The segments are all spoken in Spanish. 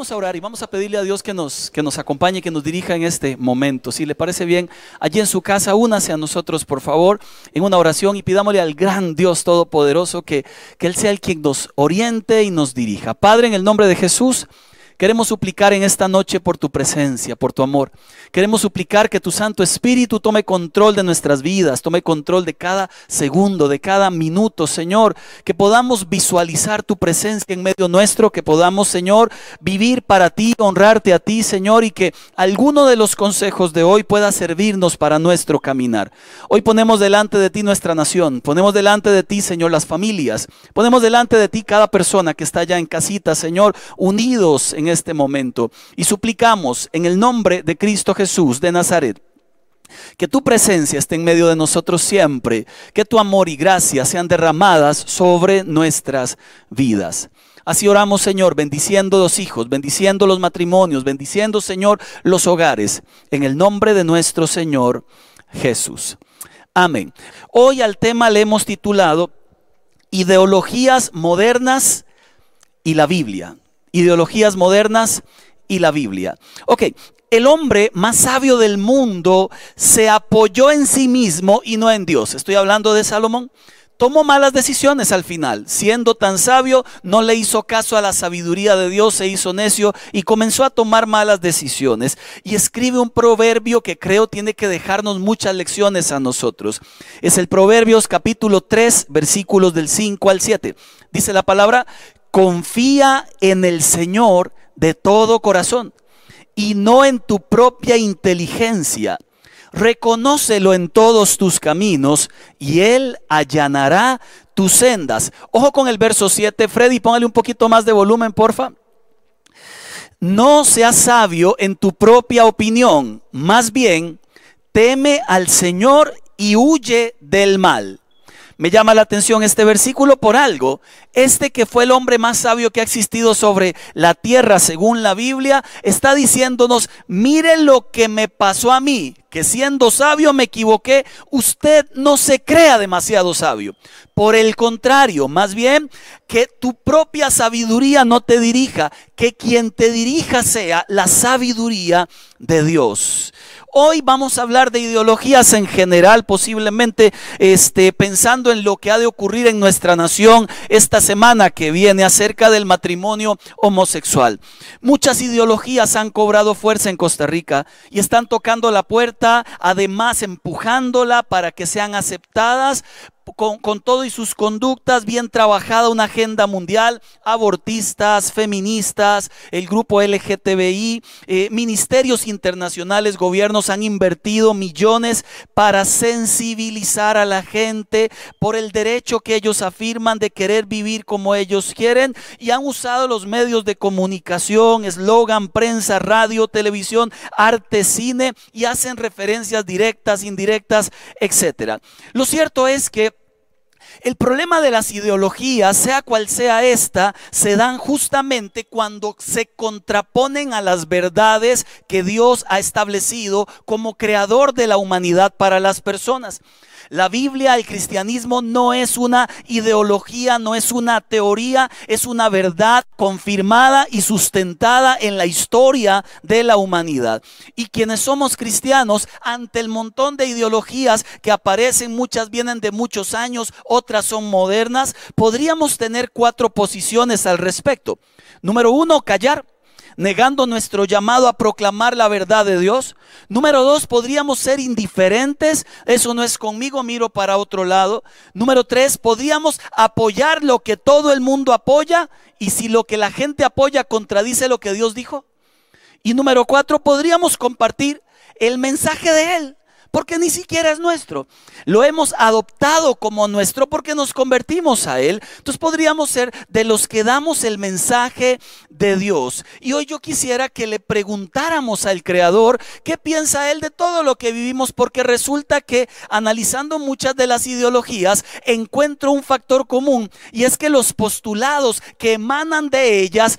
Vamos a orar y vamos a pedirle a Dios que nos, que nos acompañe, que nos dirija en este momento. Si le parece bien, allí en su casa, únase a nosotros, por favor, en una oración y pidámosle al gran Dios Todopoderoso que, que Él sea el quien nos oriente y nos dirija. Padre, en el nombre de Jesús. Queremos suplicar en esta noche por tu presencia, por tu amor. Queremos suplicar que tu Santo Espíritu tome control de nuestras vidas, tome control de cada segundo, de cada minuto, Señor. Que podamos visualizar tu presencia en medio nuestro, que podamos, Señor, vivir para ti, honrarte a ti, Señor, y que alguno de los consejos de hoy pueda servirnos para nuestro caminar. Hoy ponemos delante de ti nuestra nación, ponemos delante de ti, Señor, las familias, ponemos delante de ti cada persona que está allá en casita, Señor, unidos en este momento y suplicamos en el nombre de Cristo Jesús de Nazaret. Que tu presencia esté en medio de nosotros siempre, que tu amor y gracia sean derramadas sobre nuestras vidas. Así oramos, Señor, bendiciendo los hijos, bendiciendo los matrimonios, bendiciendo, Señor, los hogares, en el nombre de nuestro Señor Jesús. Amén. Hoy al tema le hemos titulado Ideologías modernas y la Biblia ideologías modernas y la Biblia. Ok, el hombre más sabio del mundo se apoyó en sí mismo y no en Dios. Estoy hablando de Salomón. Tomó malas decisiones al final. Siendo tan sabio, no le hizo caso a la sabiduría de Dios, se hizo necio y comenzó a tomar malas decisiones. Y escribe un proverbio que creo tiene que dejarnos muchas lecciones a nosotros. Es el Proverbios capítulo 3, versículos del 5 al 7. Dice la palabra, confía en el Señor de todo corazón y no en tu propia inteligencia. Reconócelo en todos tus caminos y Él allanará tus sendas. Ojo con el verso 7, Freddy, póngale un poquito más de volumen, porfa. No seas sabio en tu propia opinión, más bien teme al Señor y huye del mal. Me llama la atención este versículo por algo. Este que fue el hombre más sabio que ha existido sobre la tierra según la Biblia, está diciéndonos, mire lo que me pasó a mí, que siendo sabio me equivoqué. Usted no se crea demasiado sabio. Por el contrario, más bien que tu propia sabiduría no te dirija, que quien te dirija sea la sabiduría de Dios. Hoy vamos a hablar de ideologías en general, posiblemente este, pensando en lo que ha de ocurrir en nuestra nación esta semana que viene acerca del matrimonio homosexual. Muchas ideologías han cobrado fuerza en Costa Rica y están tocando la puerta, además empujándola para que sean aceptadas con, todo y sus conductas, bien trabajada una agenda mundial, abortistas, feministas, el grupo LGTBI, eh, ministerios internacionales, gobiernos han invertido millones para sensibilizar a la gente por el derecho que ellos afirman de querer vivir como ellos quieren y han usado los medios de comunicación, eslogan, prensa, radio, televisión, arte, cine y hacen referencias directas, indirectas, etcétera. Lo cierto es que el problema de las ideologías, sea cual sea esta, se dan justamente cuando se contraponen a las verdades que Dios ha establecido como creador de la humanidad para las personas. La Biblia, el cristianismo no es una ideología, no es una teoría, es una verdad confirmada y sustentada en la historia de la humanidad. Y quienes somos cristianos, ante el montón de ideologías que aparecen, muchas vienen de muchos años, otras son modernas, podríamos tener cuatro posiciones al respecto. Número uno, callar negando nuestro llamado a proclamar la verdad de Dios. Número dos, podríamos ser indiferentes. Eso no es conmigo, miro para otro lado. Número tres, podríamos apoyar lo que todo el mundo apoya y si lo que la gente apoya contradice lo que Dios dijo. Y número cuatro, podríamos compartir el mensaje de Él porque ni siquiera es nuestro. Lo hemos adoptado como nuestro porque nos convertimos a Él. Entonces podríamos ser de los que damos el mensaje de Dios. Y hoy yo quisiera que le preguntáramos al Creador qué piensa Él de todo lo que vivimos, porque resulta que analizando muchas de las ideologías encuentro un factor común y es que los postulados que emanan de ellas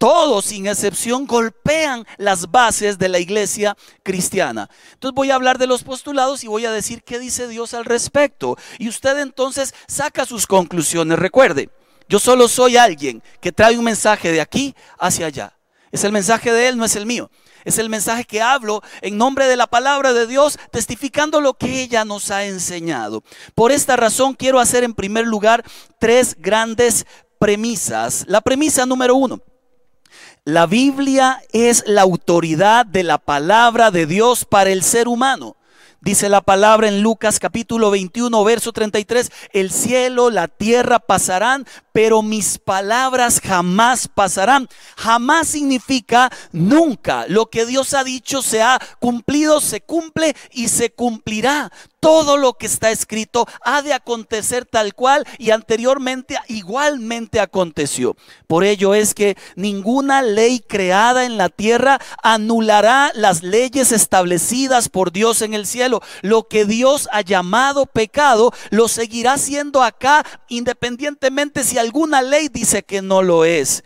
todos sin excepción golpean las bases de la iglesia cristiana. Entonces voy a hablar de los postulados y voy a decir qué dice Dios al respecto. Y usted entonces saca sus conclusiones. Recuerde, yo solo soy alguien que trae un mensaje de aquí hacia allá. Es el mensaje de Él, no es el mío. Es el mensaje que hablo en nombre de la palabra de Dios, testificando lo que ella nos ha enseñado. Por esta razón quiero hacer en primer lugar tres grandes premisas. La premisa número uno. La Biblia es la autoridad de la palabra de Dios para el ser humano. Dice la palabra en Lucas capítulo 21, verso 33, el cielo, la tierra pasarán, pero mis palabras jamás pasarán. Jamás significa nunca. Lo que Dios ha dicho se ha cumplido, se cumple y se cumplirá todo lo que está escrito ha de acontecer tal cual y anteriormente igualmente aconteció. Por ello es que ninguna ley creada en la tierra anulará las leyes establecidas por Dios en el cielo. Lo que Dios ha llamado pecado lo seguirá siendo acá independientemente si alguna ley dice que no lo es.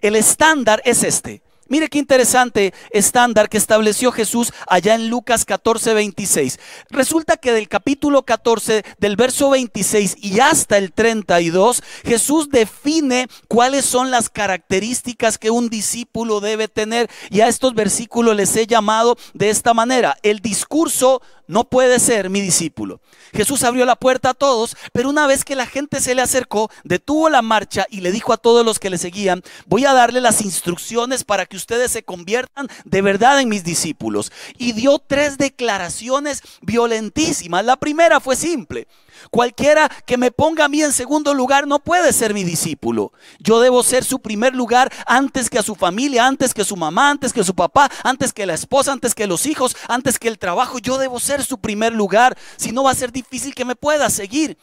El estándar es este. Mire qué interesante estándar que estableció Jesús allá en Lucas 14, 26. Resulta que del capítulo 14, del verso 26 y hasta el 32, Jesús define cuáles son las características que un discípulo debe tener. Y a estos versículos les he llamado de esta manera. El discurso no puede ser mi discípulo. Jesús abrió la puerta a todos, pero una vez que la gente se le acercó, detuvo la marcha y le dijo a todos los que le seguían, voy a darle las instrucciones para que ustedes se conviertan de verdad en mis discípulos. Y dio tres declaraciones violentísimas. La primera fue simple. Cualquiera que me ponga a mí en segundo lugar no puede ser mi discípulo. Yo debo ser su primer lugar antes que a su familia, antes que su mamá, antes que su papá, antes que la esposa, antes que los hijos, antes que el trabajo. Yo debo ser su primer lugar. Si no va a ser difícil que me pueda seguir.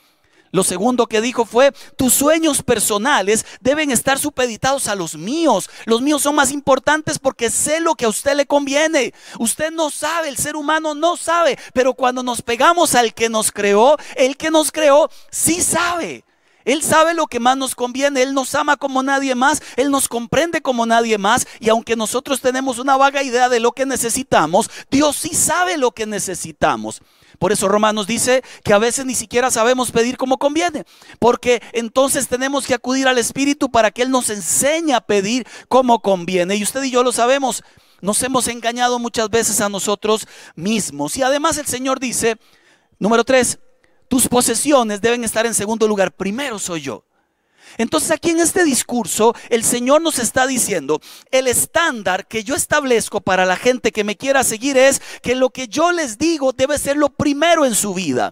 Lo segundo que dijo fue, tus sueños personales deben estar supeditados a los míos. Los míos son más importantes porque sé lo que a usted le conviene. Usted no sabe, el ser humano no sabe, pero cuando nos pegamos al que nos creó, el que nos creó sí sabe. Él sabe lo que más nos conviene, Él nos ama como nadie más, Él nos comprende como nadie más y aunque nosotros tenemos una vaga idea de lo que necesitamos, Dios sí sabe lo que necesitamos. Por eso Romanos dice que a veces ni siquiera sabemos pedir como conviene, porque entonces tenemos que acudir al Espíritu para que Él nos enseñe a pedir como conviene. Y usted y yo lo sabemos, nos hemos engañado muchas veces a nosotros mismos. Y además el Señor dice, número tres, tus posesiones deben estar en segundo lugar, primero soy yo. Entonces aquí en este discurso el Señor nos está diciendo, el estándar que yo establezco para la gente que me quiera seguir es que lo que yo les digo debe ser lo primero en su vida.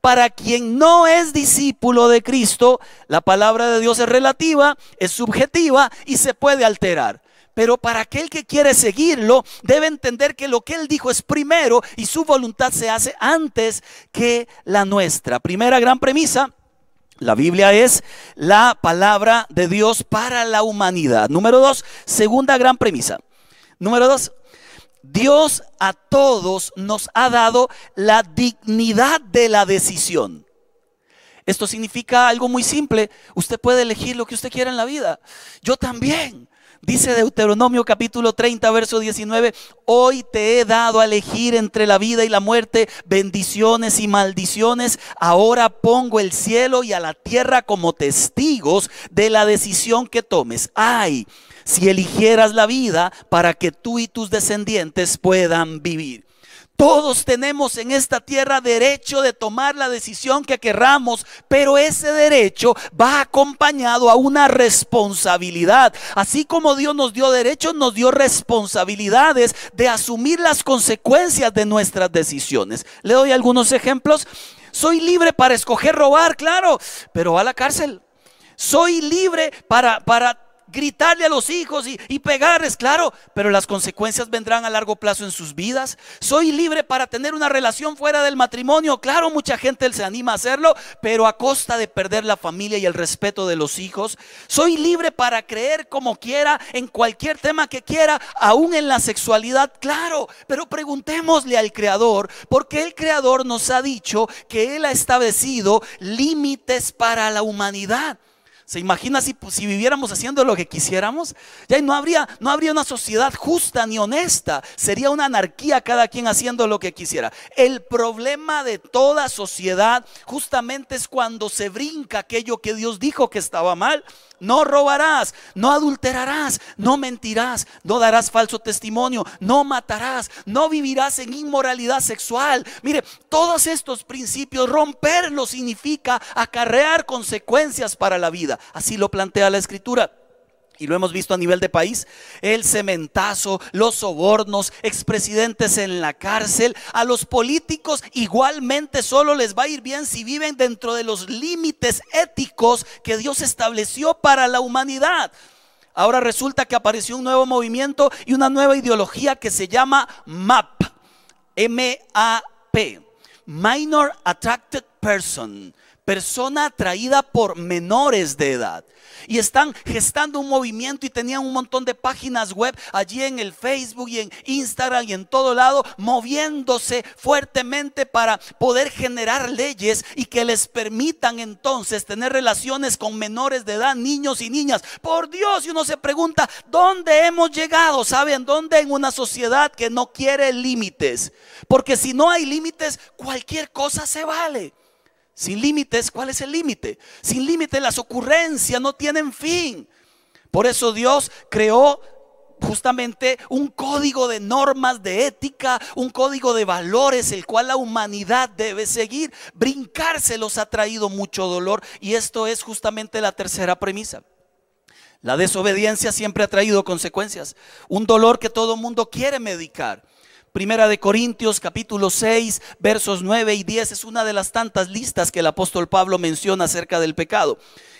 Para quien no es discípulo de Cristo, la palabra de Dios es relativa, es subjetiva y se puede alterar. Pero para aquel que quiere seguirlo, debe entender que lo que él dijo es primero y su voluntad se hace antes que la nuestra. Primera gran premisa, la Biblia es la palabra de Dios para la humanidad. Número dos, segunda gran premisa. Número dos, Dios a todos nos ha dado la dignidad de la decisión. Esto significa algo muy simple. Usted puede elegir lo que usted quiera en la vida. Yo también. Dice Deuteronomio capítulo 30, verso 19, hoy te he dado a elegir entre la vida y la muerte, bendiciones y maldiciones. Ahora pongo el cielo y a la tierra como testigos de la decisión que tomes. Ay, si eligieras la vida para que tú y tus descendientes puedan vivir. Todos tenemos en esta tierra derecho de tomar la decisión que querramos, pero ese derecho va acompañado a una responsabilidad. Así como Dios nos dio derechos, nos dio responsabilidades de asumir las consecuencias de nuestras decisiones. Le doy algunos ejemplos. Soy libre para escoger robar, claro, pero a la cárcel. Soy libre para, para gritarle a los hijos y, pegarles, claro, pero las consecuencias vendrán a largo plazo en sus vidas. Soy libre para tener una relación fuera del matrimonio, claro, mucha gente se anima a hacerlo, pero a costa de perder la familia y el respeto de los hijos. Soy libre para creer como quiera en cualquier tema que quiera, aún en la sexualidad, claro, pero preguntémosle al Creador, porque el Creador nos ha dicho que Él ha establecido límites para la humanidad. ¿Se imagina si, viviéramos haciendo lo que quisiéramos? Ya no habría, no habría una sociedad justa ni honesta. Sería una anarquía cada quien haciendo lo que quisiera. El problema de toda sociedad justamente es cuando se brinca aquello que Dios dijo que estaba mal no robarás, no adulterarás, no mentirás, no darás falso testimonio, no matarás, no vivirás en inmoralidad sexual. Mire, todos estos principios, romperlos significa acarrear consecuencias para la vida. Así lo plantea la escritura. Y lo hemos visto a nivel de país, el cementazo, los sobornos, expresidentes en la cárcel, a los políticos igualmente solo les va a ir bien si viven dentro de los límites éticos que Dios estableció para la humanidad. Ahora resulta que apareció un nuevo movimiento y una nueva ideología que se llama MAP, M-A-P, Minor Attracted Person, persona atraída por menores de edad y están gestando un movimiento y tenían un montón de páginas web allí en el Facebook y en Instagram y en todo lado, moviéndose fuertemente para poder generar leyes y que les permitan entonces tener relaciones con menores de edad, niños y niñas. Por Dios, y uno se pregunta, ¿dónde hemos llegado? ¿Saben dónde? En una sociedad que no quiere límites. Porque si no hay límites, cualquier cosa se vale. Sin límites, ¿cuál es el límite? Sin límites las ocurrencias no tienen fin. Por eso Dios creó justamente un código de normas de ética, un código de valores, el cual la humanidad debe seguir. Brincárselos ha traído mucho dolor y esto es justamente la tercera premisa. La desobediencia siempre ha traído consecuencias, un dolor que todo mundo quiere medicar. Primera de Corintios capítulo 6 versos 9 y 10 es una de las tantas listas que el apóstol Pablo menciona acerca del pecado.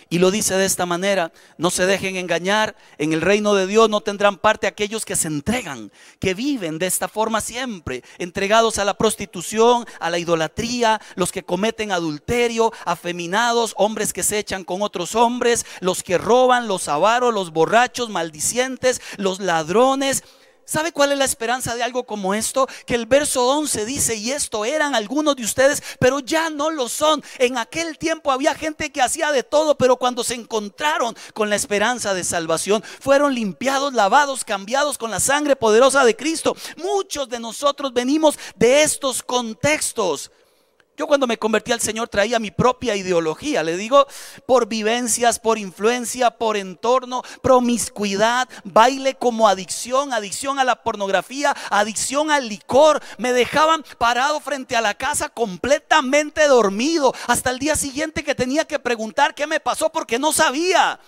Y lo dice de esta manera, no se dejen engañar, en el reino de Dios no tendrán parte aquellos que se entregan, que viven de esta forma siempre, entregados a la prostitución, a la idolatría, los que cometen adulterio, afeminados, hombres que se echan con otros hombres, los que roban, los avaros, los borrachos, maldicientes, los ladrones ¿Sabe cuál es la esperanza de algo como esto? Que el verso 11 dice, y esto eran algunos de ustedes, pero ya no lo son. En aquel tiempo había gente que hacía de todo, pero cuando se encontraron con la esperanza de salvación, fueron limpiados, lavados, cambiados con la sangre poderosa de Cristo. Muchos de nosotros venimos de estos contextos. Yo cuando me convertí al Señor traía mi propia ideología, le digo, por vivencias, por influencia, por entorno, promiscuidad, baile como adicción, adicción a la pornografía, adicción al licor. Me dejaban parado frente a la casa completamente dormido hasta el día siguiente que tenía que preguntar qué me pasó porque no sabía.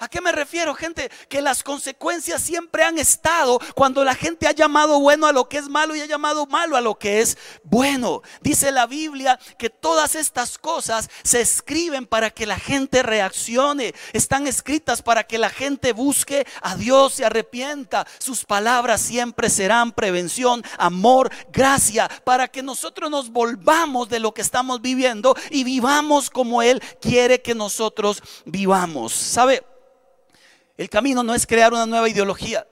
¿A qué me refiero, gente? Que las consecuencias siempre han estado cuando la gente ha llamado bueno a lo que es malo y ha llamado malo a lo que es bueno. Dice la Biblia que todas estas cosas se escriben para que la gente reaccione. Están escritas para que la gente busque a Dios y arrepienta. Sus palabras siempre serán prevención, amor, gracia, para que nosotros nos volvamos de lo que estamos viviendo y vivamos como Él quiere que nosotros vivamos. ¿Sabe? El camino no es crear una nueva ideología.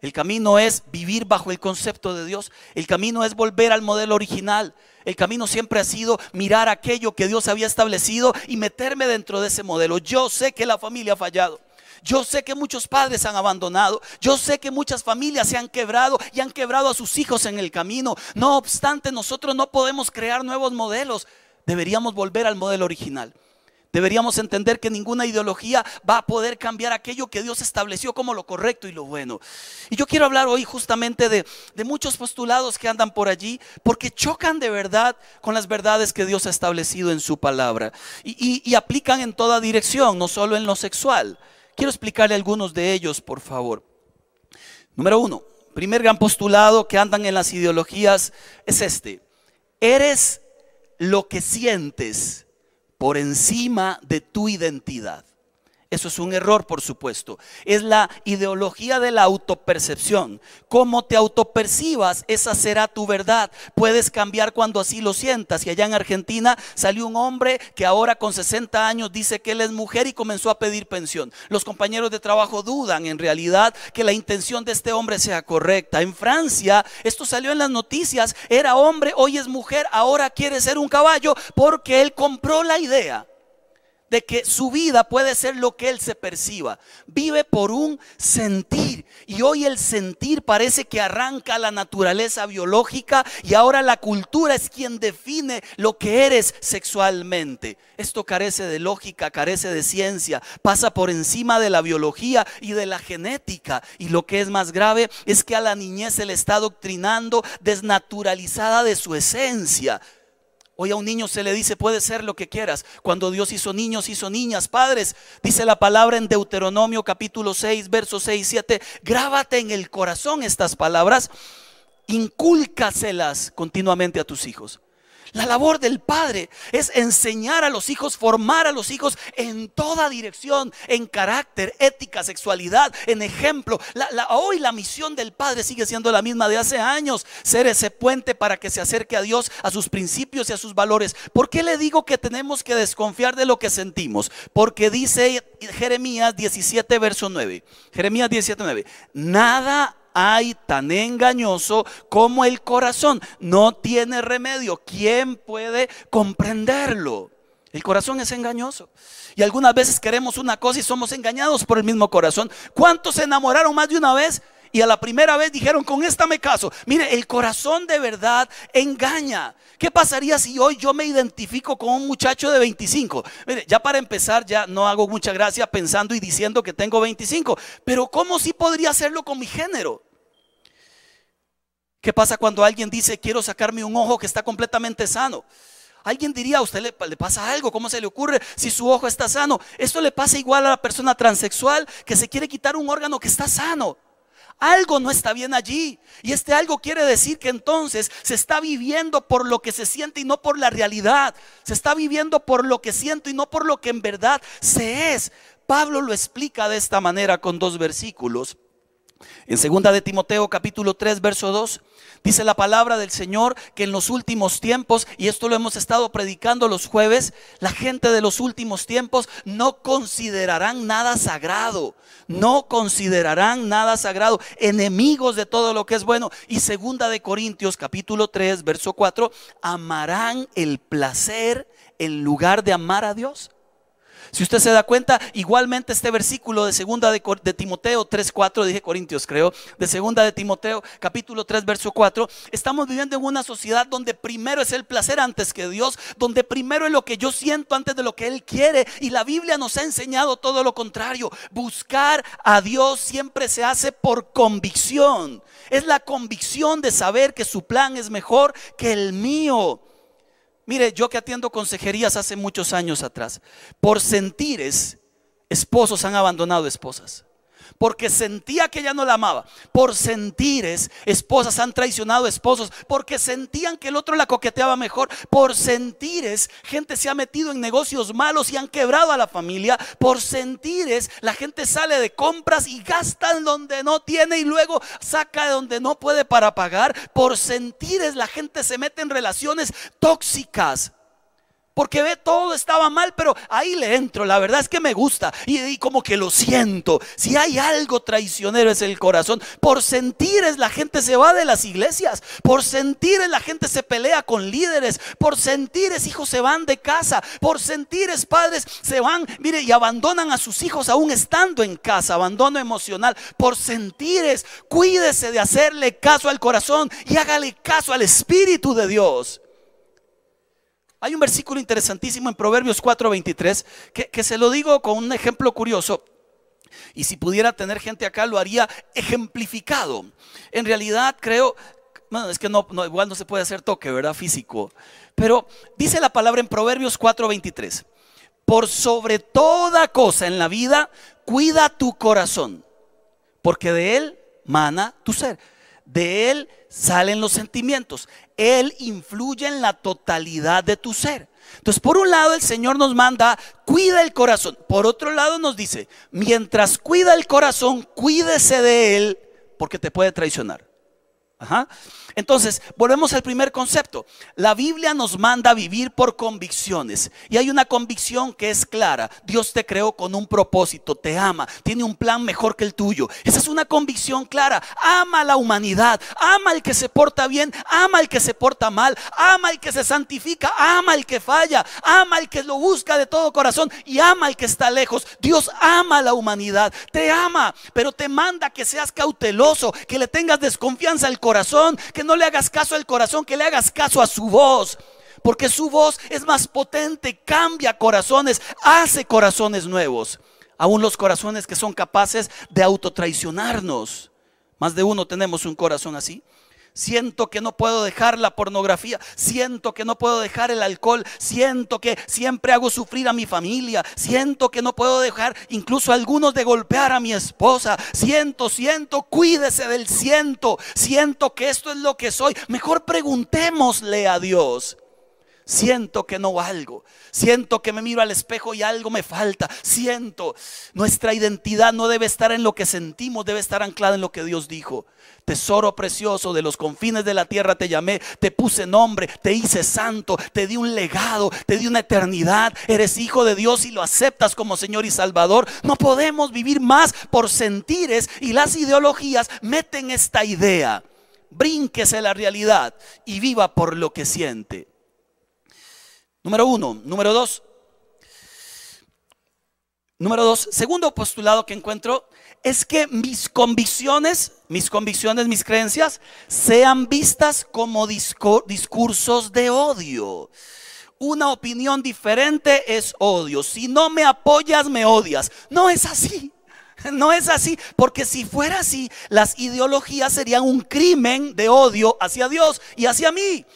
El camino es vivir bajo el concepto de Dios. El camino es volver al modelo original. El camino siempre ha sido mirar aquello que Dios había establecido y meterme dentro de ese modelo. Yo sé que la familia ha fallado. Yo sé que muchos padres han abandonado. Yo sé que muchas familias se han quebrado y han quebrado a sus hijos en el camino. No obstante, nosotros no podemos crear nuevos modelos. Deberíamos volver al modelo original. Deberíamos entender que ninguna ideología va a poder cambiar aquello que Dios estableció como lo correcto y lo bueno. Y yo quiero hablar hoy justamente de, muchos postulados que andan por allí porque chocan de verdad con las verdades que Dios ha establecido en su palabra y, y aplican en toda dirección, no solo en lo sexual. Quiero explicarle algunos de ellos, por favor. Número uno, primer gran postulado que andan en las ideologías es este. Eres lo que sientes por encima de tu identidad. Eso es un error, por supuesto. Es la ideología de la autopercepción. Cómo te autopercibas, esa será tu verdad. Puedes cambiar cuando así lo sientas. Y allá en Argentina salió un hombre que ahora con 60 años dice que él es mujer y comenzó a pedir pensión. Los compañeros de trabajo dudan en realidad que la intención de este hombre sea correcta. En Francia, esto salió en las noticias, era hombre, hoy es mujer, ahora quiere ser un caballo porque él compró la idea de que su vida puede ser lo que él se perciba. Vive por un sentir. Y hoy el sentir parece que arranca la naturaleza biológica y ahora la cultura es quien define lo que eres sexualmente. Esto carece de lógica, carece de ciencia, pasa por encima de la biología y de la genética. Y lo que es más grave es que a la niñez se le está doctrinando desnaturalizada de su esencia. Hoy a un niño se le dice, puede ser lo que quieras. Cuando Dios hizo niños, hizo niñas, padres. Dice la palabra en Deuteronomio capítulo 6, versos 6 y 7. Grábate en el corazón estas palabras, incúlcaselas continuamente a tus hijos. La labor del padre es enseñar a los hijos, formar a los hijos en toda dirección, en carácter, ética, sexualidad, en ejemplo. hoy la misión del padre sigue siendo la misma de hace años, ser ese puente para que se acerque a Dios, a sus principios y a sus valores. ¿Por qué le digo que tenemos que desconfiar de lo que sentimos? Porque dice Jeremías 17, verso 9. Jeremías 17, 9. Nada hay tan engañoso como el corazón. No tiene remedio. ¿Quién puede comprenderlo? El corazón es engañoso. Y algunas veces queremos una cosa y somos engañados por el mismo corazón. ¿Cuántos se enamoraron más de una vez? Y a la primera vez dijeron, con esta me caso. Mire, el corazón de verdad engaña. ¿Qué pasaría si hoy yo me identifico con un muchacho de 25? Mire, ya para empezar, ya no hago mucha gracia pensando y diciendo que tengo 25. Pero ¿cómo si podría hacerlo con mi género? ¿Qué pasa cuando alguien dice, quiero sacarme un ojo que está completamente sano? Alguien diría, a usted le, pasa algo, ¿cómo se le ocurre si su ojo está sano? Esto le pasa igual a la persona transexual que se quiere quitar un órgano que está sano. Algo no está bien allí. Y este algo quiere decir que entonces se está viviendo por lo que se siente y no por la realidad. Se está viviendo por lo que siento y no por lo que en verdad se es. Pablo lo explica de esta manera con dos versículos. En segunda de Timoteo capítulo 3 verso 2 dice la palabra del Señor que en los últimos tiempos, y esto lo hemos estado predicando los jueves, la gente de los últimos tiempos no considerarán nada sagrado, no considerarán nada sagrado, enemigos de todo lo que es bueno. Y segunda de Corintios capítulo 3 verso 4, amarán el placer en lugar de amar a Dios. Si usted se da cuenta, igualmente este versículo de segunda de, Timoteo 3:4, dije Corintios, creo, de segunda de Timoteo, capítulo 3, verso 4, estamos viviendo en una sociedad donde primero es el placer antes que Dios, donde primero es lo que yo siento antes de lo que Él quiere. Y la Biblia nos ha enseñado todo lo contrario. Buscar a Dios siempre se hace por convicción. Es la convicción de saber que su plan es mejor que el mío. Mire, yo que atiendo consejerías hace muchos años atrás, por sentires, esposos han abandonado esposas porque sentía que ella no la amaba. Por sentires, esposas han traicionado esposos, porque sentían que el otro la coqueteaba mejor. Por sentires, gente se ha metido en negocios malos y han quebrado a la familia. Por sentires, la gente sale de compras y gasta donde no tiene y luego saca de donde no puede para pagar. Por sentires, la gente se mete en relaciones tóxicas porque ve todo estaba mal, pero ahí le entro. La verdad es que me gusta y, como que lo siento. Si hay algo traicionero es el corazón. Por sentires la gente se va de las iglesias. Por sentires la gente se pelea con líderes. Por sentires hijos se van de casa. Por sentires padres se van, mire, y abandonan a sus hijos aún estando en casa. Abandono emocional. Por sentires, cuídese de hacerle caso al corazón y hágale caso al Espíritu de Dios. Hay un versículo interesantísimo en Proverbios 4:23 que, que se lo digo con un ejemplo curioso. Y si pudiera tener gente acá, lo haría ejemplificado. En realidad creo, bueno, es que no, igual no se puede hacer toque, ¿verdad? Físico. Pero dice la palabra en Proverbios 4:23. Por sobre toda cosa en la vida, cuida tu corazón, porque de él mana tu ser. De él salen los sentimientos. Él influye en la totalidad de tu ser. Entonces, por un lado, el Señor nos manda, cuida el corazón. Por otro lado, nos dice, mientras cuida el corazón, cuídese de él porque te puede traicionar. Entonces, volvemos al primer concepto. La Biblia nos manda a vivir por convicciones. Y hay una convicción que es clara. Dios te creó con un propósito, te ama, tiene un plan mejor que el tuyo. Esa es una convicción clara. Ama a la humanidad, ama al que se porta bien, ama al que se porta mal, ama al que se santifica, ama al que falla, ama al que lo busca de todo corazón y ama al que está lejos. Dios ama a la humanidad, te ama, pero te manda que seas cauteloso, que le tengas desconfianza al corazón, que no le hagas caso al corazón, que le hagas caso a su voz. Porque su voz es más potente, cambia corazones, hace corazones nuevos. Aún los corazones que son capaces de autotraicionarnos. Más de uno tenemos un corazón así. Siento que no puedo dejar la pornografía. Siento que no puedo dejar el alcohol. Siento que siempre hago sufrir a mi familia. Siento que no puedo dejar incluso algunos de golpear a mi esposa. Siento, siento, cuídese del siento. Siento que esto es lo que soy. Mejor preguntémosle a Dios. Siento que no valgo. Siento que me miro al espejo y algo me falta. Siento, nuestra identidad no debe estar en lo que sentimos, debe estar anclada en lo que Dios dijo. Tesoro precioso de los confines de la tierra te llamé, te puse nombre, te hice santo, te di un legado, te di una eternidad. Eres hijo de Dios y lo aceptas como Señor y Salvador. No podemos vivir más por sentires y las ideologías meten esta idea. Brínquese la realidad y viva por lo que siente. Número uno. Número dos. Número dos. Segundo postulado que encuentro es que mis convicciones, mis convicciones, mis creencias, sean vistas como discursos de odio. Una opinión diferente es odio. Si no me apoyas, me odias. No es así. No es así, porque si fuera así, las ideologías serían un crimen de odio hacia Dios y hacia mí.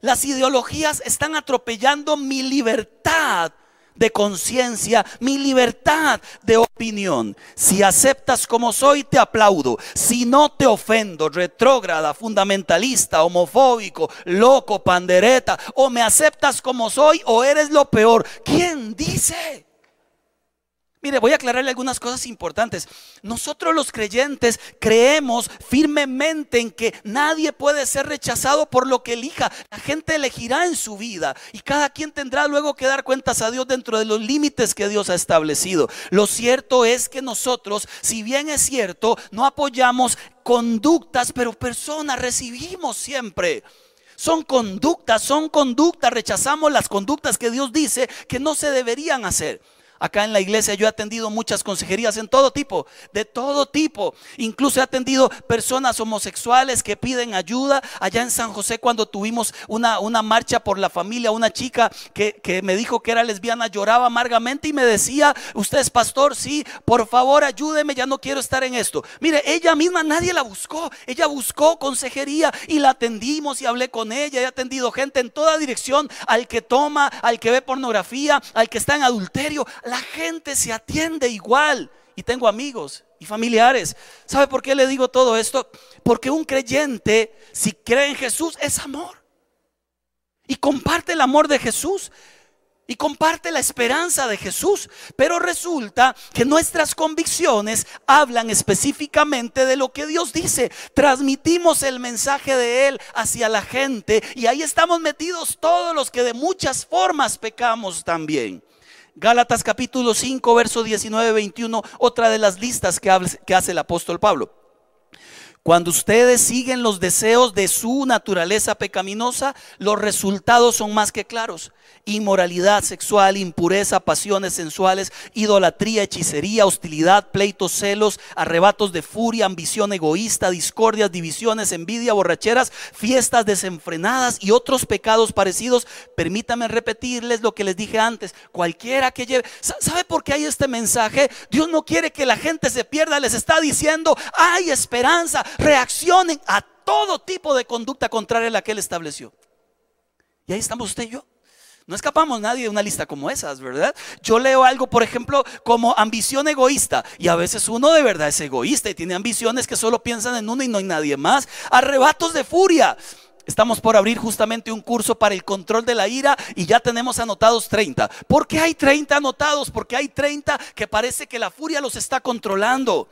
Las ideologías están atropellando mi libertad de conciencia, mi libertad de opinión. Si aceptas como soy, te aplaudo. Si no te ofendo, retrógrada, fundamentalista, homofóbico, loco, pandereta, o me aceptas como soy o eres lo peor. ¿Quién dice? Mire, voy a aclararle algunas cosas importantes. Nosotros los creyentes creemos firmemente en que nadie puede ser rechazado por lo que elija. La gente elegirá en su vida y cada quien tendrá luego que dar cuentas a Dios dentro de los límites que Dios ha establecido. Lo cierto es que nosotros, si bien es cierto, no apoyamos conductas, pero personas recibimos siempre son conductas, son conductas, rechazamos las conductas que Dios dice que no se deberían hacer. Acá en la iglesia yo he atendido muchas consejerías en todo tipo, de todo tipo. Incluso he atendido personas homosexuales que piden ayuda. Allá en San José cuando tuvimos una, marcha por la familia, una chica que, que me dijo que era lesbiana lloraba amargamente y me decía, usted es pastor, sí, por favor ayúdeme, ya no quiero estar en esto. Mire, ella misma nadie la buscó, ella buscó consejería y la atendimos y hablé con ella. He atendido gente en toda dirección, al que toma, al que ve pornografía, al que está en adulterio la gente se atiende igual. Y tengo amigos y familiares. ¿Sabe por qué le digo todo esto? Porque un creyente, si cree en Jesús, es amor. Y comparte el amor de Jesús. Y comparte la esperanza de Jesús. Pero resulta que nuestras convicciones hablan específicamente de lo que Dios dice. Transmitimos el mensaje de Él hacia la gente. Y ahí estamos metidos todos los que de muchas formas pecamos también. Gálatas capítulo 5, verso 19, 21, otra de las listas que hace el apóstol Pablo. Cuando ustedes siguen los deseos de su naturaleza pecaminosa, los resultados son más que claros inmoralidad sexual, impureza, pasiones sensuales, idolatría, hechicería, hostilidad, pleitos, celos, arrebatos de furia, ambición egoísta, discordias, divisiones, envidia, borracheras, fiestas desenfrenadas y otros pecados parecidos. Permítame repetirles lo que les dije antes. Cualquiera que lleve... ¿Sabe por qué hay este mensaje? Dios no quiere que la gente se pierda. Les está diciendo, hay esperanza. Reaccionen a todo tipo de conducta contraria a la que Él estableció. Y ahí estamos usted y yo. No escapamos nadie de una lista como esas, ¿verdad? Yo leo algo, por ejemplo, como ambición egoísta. Y a veces uno de verdad es egoísta y tiene ambiciones que solo piensan en uno y no hay nadie más. Arrebatos de furia. Estamos por abrir justamente un curso para el control de la ira y ya tenemos anotados 30. ¿Por qué hay 30 anotados? Porque hay 30 que parece que la furia los está controlando.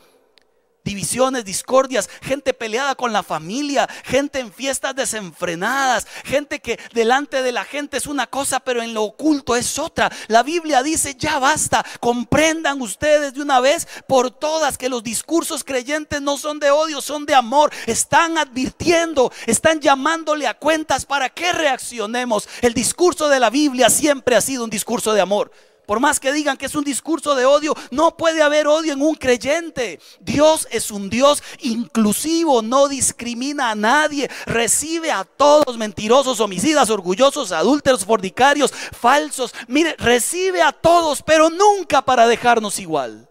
Divisiones, discordias, gente peleada con la familia, gente en fiestas desenfrenadas, gente que delante de la gente es una cosa, pero en lo oculto es otra. La Biblia dice, ya basta, comprendan ustedes de una vez por todas que los discursos creyentes no son de odio, son de amor. Están advirtiendo, están llamándole a cuentas para que reaccionemos. El discurso de la Biblia siempre ha sido un discurso de amor. Por más que digan que es un discurso de odio, no puede haber odio en un creyente. Dios es un Dios inclusivo, no discrimina a nadie, recibe a todos, mentirosos, homicidas, orgullosos, adúlteros, fornicarios, falsos. Mire, recibe a todos, pero nunca para dejarnos igual.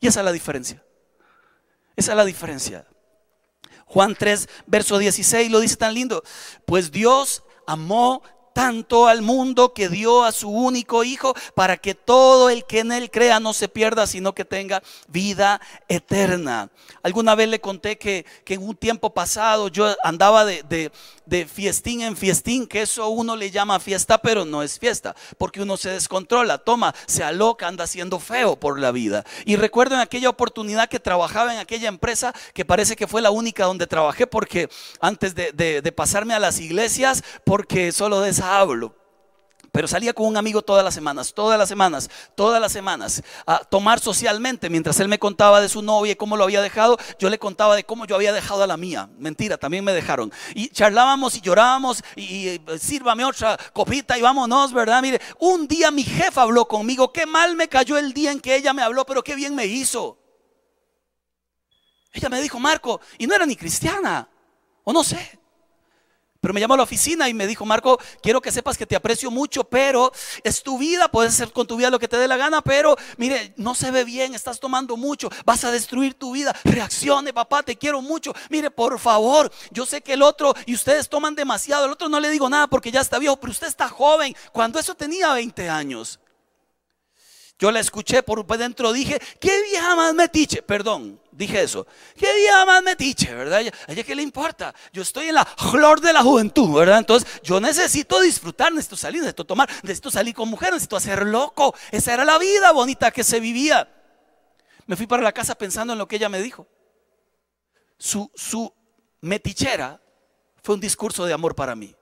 Y esa es la diferencia. Esa es la diferencia. Juan 3, verso 16 lo dice tan lindo. Pues Dios amó tanto al mundo que dio a su único Hijo para que todo el que en Él crea no se pierda, sino que tenga vida eterna. Alguna vez le conté que, en un tiempo pasado yo andaba de, de, fiestín en fiestín, que eso uno le llama fiesta, pero no es fiesta, porque uno se descontrola, toma, se aloca, anda siendo feo por la vida. Y recuerdo en aquella oportunidad que trabajaba en aquella empresa, que parece que fue la única donde trabajé, porque antes de, de pasarme a las iglesias, porque solo de esa hablo. Pero salía con un amigo todas las semanas, todas las semanas, todas las semanas, a tomar socialmente. Mientras él me contaba de su novia y cómo lo había dejado, yo le contaba de cómo yo había dejado a la mía. Mentira, también me dejaron. Y charlábamos y llorábamos y, y sírvame otra copita y vámonos, ¿verdad? Mire, un día mi jefa habló conmigo. Qué mal me cayó el día en que ella me habló, pero qué bien me hizo. Ella me dijo, Marco, y no era ni cristiana, o no sé. Pero me llamó a la oficina y me dijo, Marco, quiero que sepas que te aprecio mucho, pero es tu vida, puedes hacer con tu vida lo que te dé la gana, pero mire, no se ve bien, estás tomando mucho, vas a destruir tu vida. Reaccione, papá, te quiero mucho. Mire, por favor, yo sé que el otro y ustedes toman demasiado, el otro no le digo nada porque ya está viejo, pero usted está joven. Cuando eso tenía 20 años. Yo la escuché por dentro, dije, ¿qué vieja más metiche? Perdón, dije eso. ¿Qué vieja más metiche, verdad? ¿A ella qué le importa? Yo estoy en la flor de la juventud, ¿verdad? Entonces, yo necesito disfrutar, necesito salir, necesito tomar, necesito salir con mujeres, necesito hacer loco. Esa era la vida bonita que se vivía. Me fui para la casa pensando en lo que ella me dijo. Su, su metichera fue un discurso de amor para mí.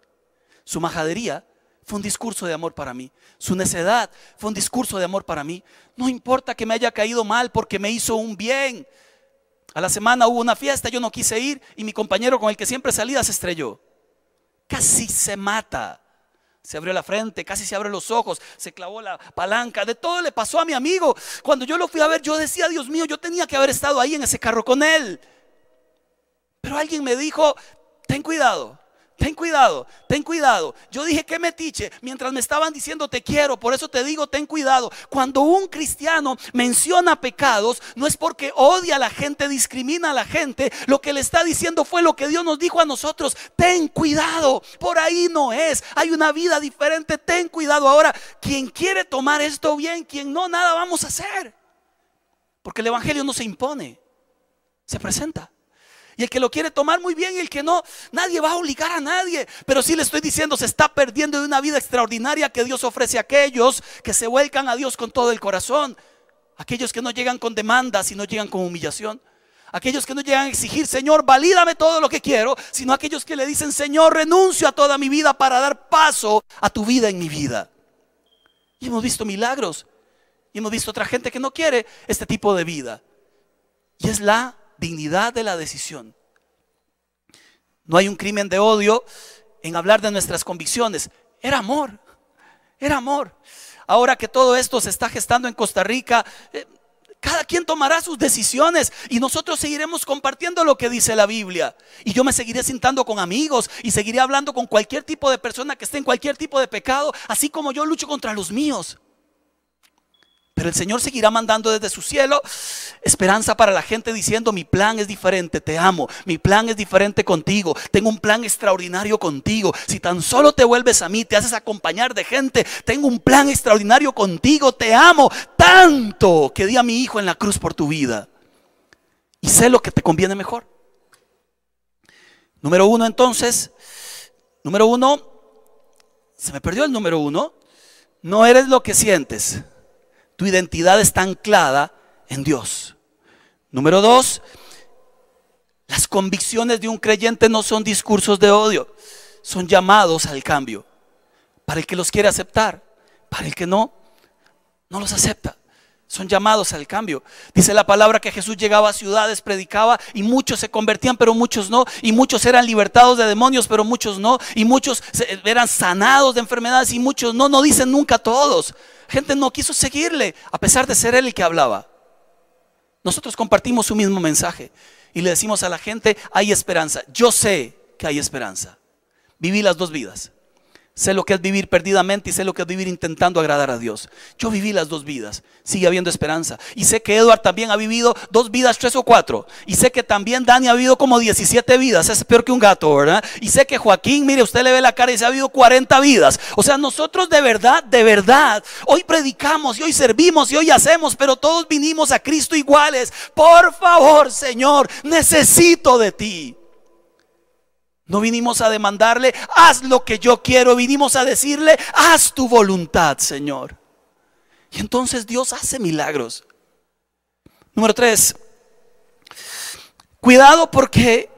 Su majadería fue un discurso de amor para mí. Su necedad fue un discurso de amor para mí. No importa que me haya caído mal porque me hizo un bien. A la semana hubo una fiesta, yo no quise ir y mi compañero con el que siempre salía se estrelló. Casi se mata. Se abrió la frente, casi se abrió los ojos, se clavó la palanca. De todo le pasó a mi amigo. Cuando yo lo fui a ver, yo decía, Dios mío, yo tenía que haber estado ahí en ese carro con él. Pero alguien me dijo, ten cuidado, Ten cuidado, ten cuidado. Yo dije que metiche mientras me estaban diciendo te quiero. Por eso te digo, ten cuidado. Cuando un cristiano menciona pecados, no es porque odia a la gente, discrimina a la gente. Lo que le está diciendo fue lo que Dios nos dijo a nosotros. Ten cuidado. Por ahí no es. Hay una vida diferente. Ten cuidado. Ahora, quien quiere tomar esto bien, quien no, nada vamos a hacer. Porque el Evangelio no se impone, se presenta. Y el que lo quiere tomar muy bien y el que no, nadie va a obligar a nadie. Pero sí le estoy diciendo, se está perdiendo de una vida extraordinaria que Dios ofrece a aquellos que se vuelcan a Dios con todo el corazón. Aquellos que no llegan con demandas, sino llegan con humillación. Aquellos que no llegan a exigir, Señor, valídame todo lo que quiero, sino aquellos que le dicen, Señor, renuncio a toda mi vida para dar paso a tu vida en mi vida. Y hemos visto milagros. Y hemos visto otra gente que no quiere este tipo de vida. Y es la dignidad de la decisión. No hay un crimen de odio en hablar de nuestras convicciones. Era amor, era amor. Ahora que todo esto se está gestando en Costa Rica, eh, cada quien tomará sus decisiones y nosotros seguiremos compartiendo lo que dice la Biblia. Y yo me seguiré sentando con amigos y seguiré hablando con cualquier tipo de persona que esté en cualquier tipo de pecado, así como yo lucho contra los míos. Pero el Señor seguirá mandando desde su cielo esperanza para la gente diciendo, mi plan es diferente, te amo, mi plan es diferente contigo, tengo un plan extraordinario contigo. Si tan solo te vuelves a mí, te haces acompañar de gente, tengo un plan extraordinario contigo, te amo tanto que di a mi hijo en la cruz por tu vida. Y sé lo que te conviene mejor. Número uno entonces, número uno, se me perdió el número uno, no eres lo que sientes tu identidad está anclada en Dios. Número dos, las convicciones de un creyente no son discursos de odio, son llamados al cambio. Para el que los quiere aceptar, para el que no, no los acepta. Son llamados al cambio. Dice la palabra que Jesús llegaba a ciudades, predicaba y muchos se convertían, pero muchos no. Y muchos eran libertados de demonios, pero muchos no. Y muchos eran sanados de enfermedades y muchos no. No dicen nunca todos. Gente no quiso seguirle, a pesar de ser él el que hablaba. Nosotros compartimos su mismo mensaje y le decimos a la gente, hay esperanza. Yo sé que hay esperanza. Viví las dos vidas. Sé lo que es vivir perdidamente y sé lo que es vivir intentando agradar a Dios. Yo viví las dos vidas. Sigue habiendo esperanza. Y sé que Edward también ha vivido dos vidas, tres o cuatro. Y sé que también Dani ha vivido como 17 vidas. Es peor que un gato, ¿verdad? Y sé que Joaquín, mire, usted le ve la cara y se ha habido 40 vidas. O sea, nosotros de verdad, de verdad, hoy predicamos y hoy servimos y hoy hacemos, pero todos vinimos a Cristo iguales. Por favor, Señor, necesito de ti. No vinimos a demandarle, haz lo que yo quiero, vinimos a decirle, haz tu voluntad, Señor. Y entonces Dios hace milagros. Número tres, cuidado porque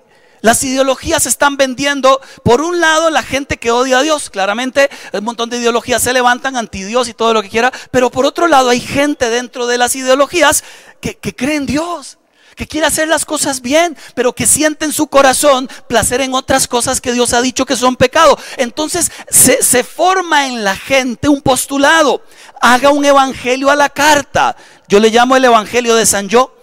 las ideologías se están vendiendo. Por un lado, la gente que odia a Dios, claramente un montón de ideologías se levantan anti Dios y todo lo que quiera, pero por otro lado hay gente dentro de las ideologías que, que cree en Dios que quiere hacer las cosas bien, pero que siente en su corazón placer en otras cosas que Dios ha dicho que son pecado. Entonces se, se forma en la gente un postulado. Haga un evangelio a la carta. Yo le llamo el evangelio de San Yo.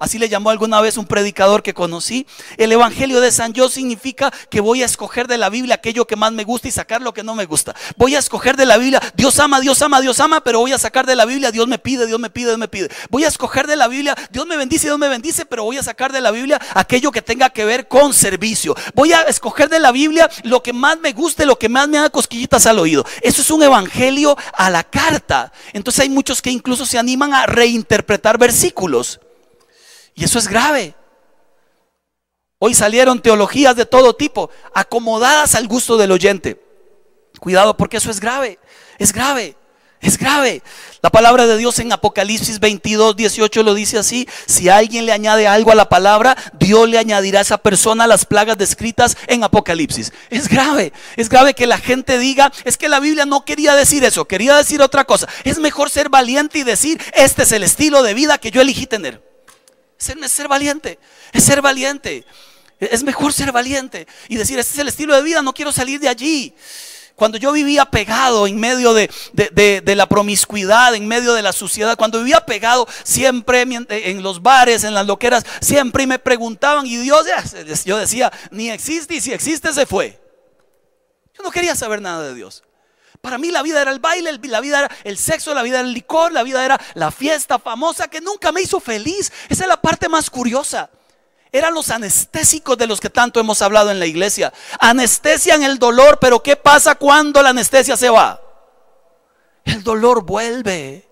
Así le llamó alguna vez un predicador que conocí. El Evangelio de San Yo significa que voy a escoger de la Biblia aquello que más me gusta y sacar lo que no me gusta. Voy a escoger de la Biblia, Dios ama, Dios ama, Dios ama, pero voy a sacar de la Biblia, Dios me pide, Dios me pide, Dios me pide. Voy a escoger de la Biblia, Dios me bendice, Dios me bendice, pero voy a sacar de la Biblia aquello que tenga que ver con servicio. Voy a escoger de la Biblia lo que más me guste, lo que más me haga cosquillitas al oído. Eso es un evangelio a la carta. Entonces hay muchos que incluso se animan a reinterpretar versículos. Y eso es grave. Hoy salieron teologías de todo tipo, acomodadas al gusto del oyente. Cuidado porque eso es grave, es grave, es grave. La palabra de Dios en Apocalipsis 22, 18 lo dice así, si alguien le añade algo a la palabra, Dios le añadirá a esa persona las plagas descritas en Apocalipsis. Es grave, es grave que la gente diga, es que la Biblia no quería decir eso, quería decir otra cosa. Es mejor ser valiente y decir, este es el estilo de vida que yo elegí tener. Es ser valiente, es ser valiente. Es mejor ser valiente y decir, este es el estilo de vida, no quiero salir de allí. Cuando yo vivía pegado en medio de, la promiscuidad, en medio de la suciedad, cuando vivía pegado siempre en los bares, en las loqueras, siempre me preguntaban y Dios, yo decía, ni existe y si existe se fue. Yo no quería saber nada de Dios. Para mí la vida era el baile, la vida era el sexo, la vida era el licor, la vida era la fiesta famosa que nunca me hizo feliz. Esa es la parte más curiosa. Eran los anestésicos de los que tanto hemos hablado en la iglesia. Anestesian el dolor, pero ¿qué pasa cuando la anestesia se va? El dolor vuelve.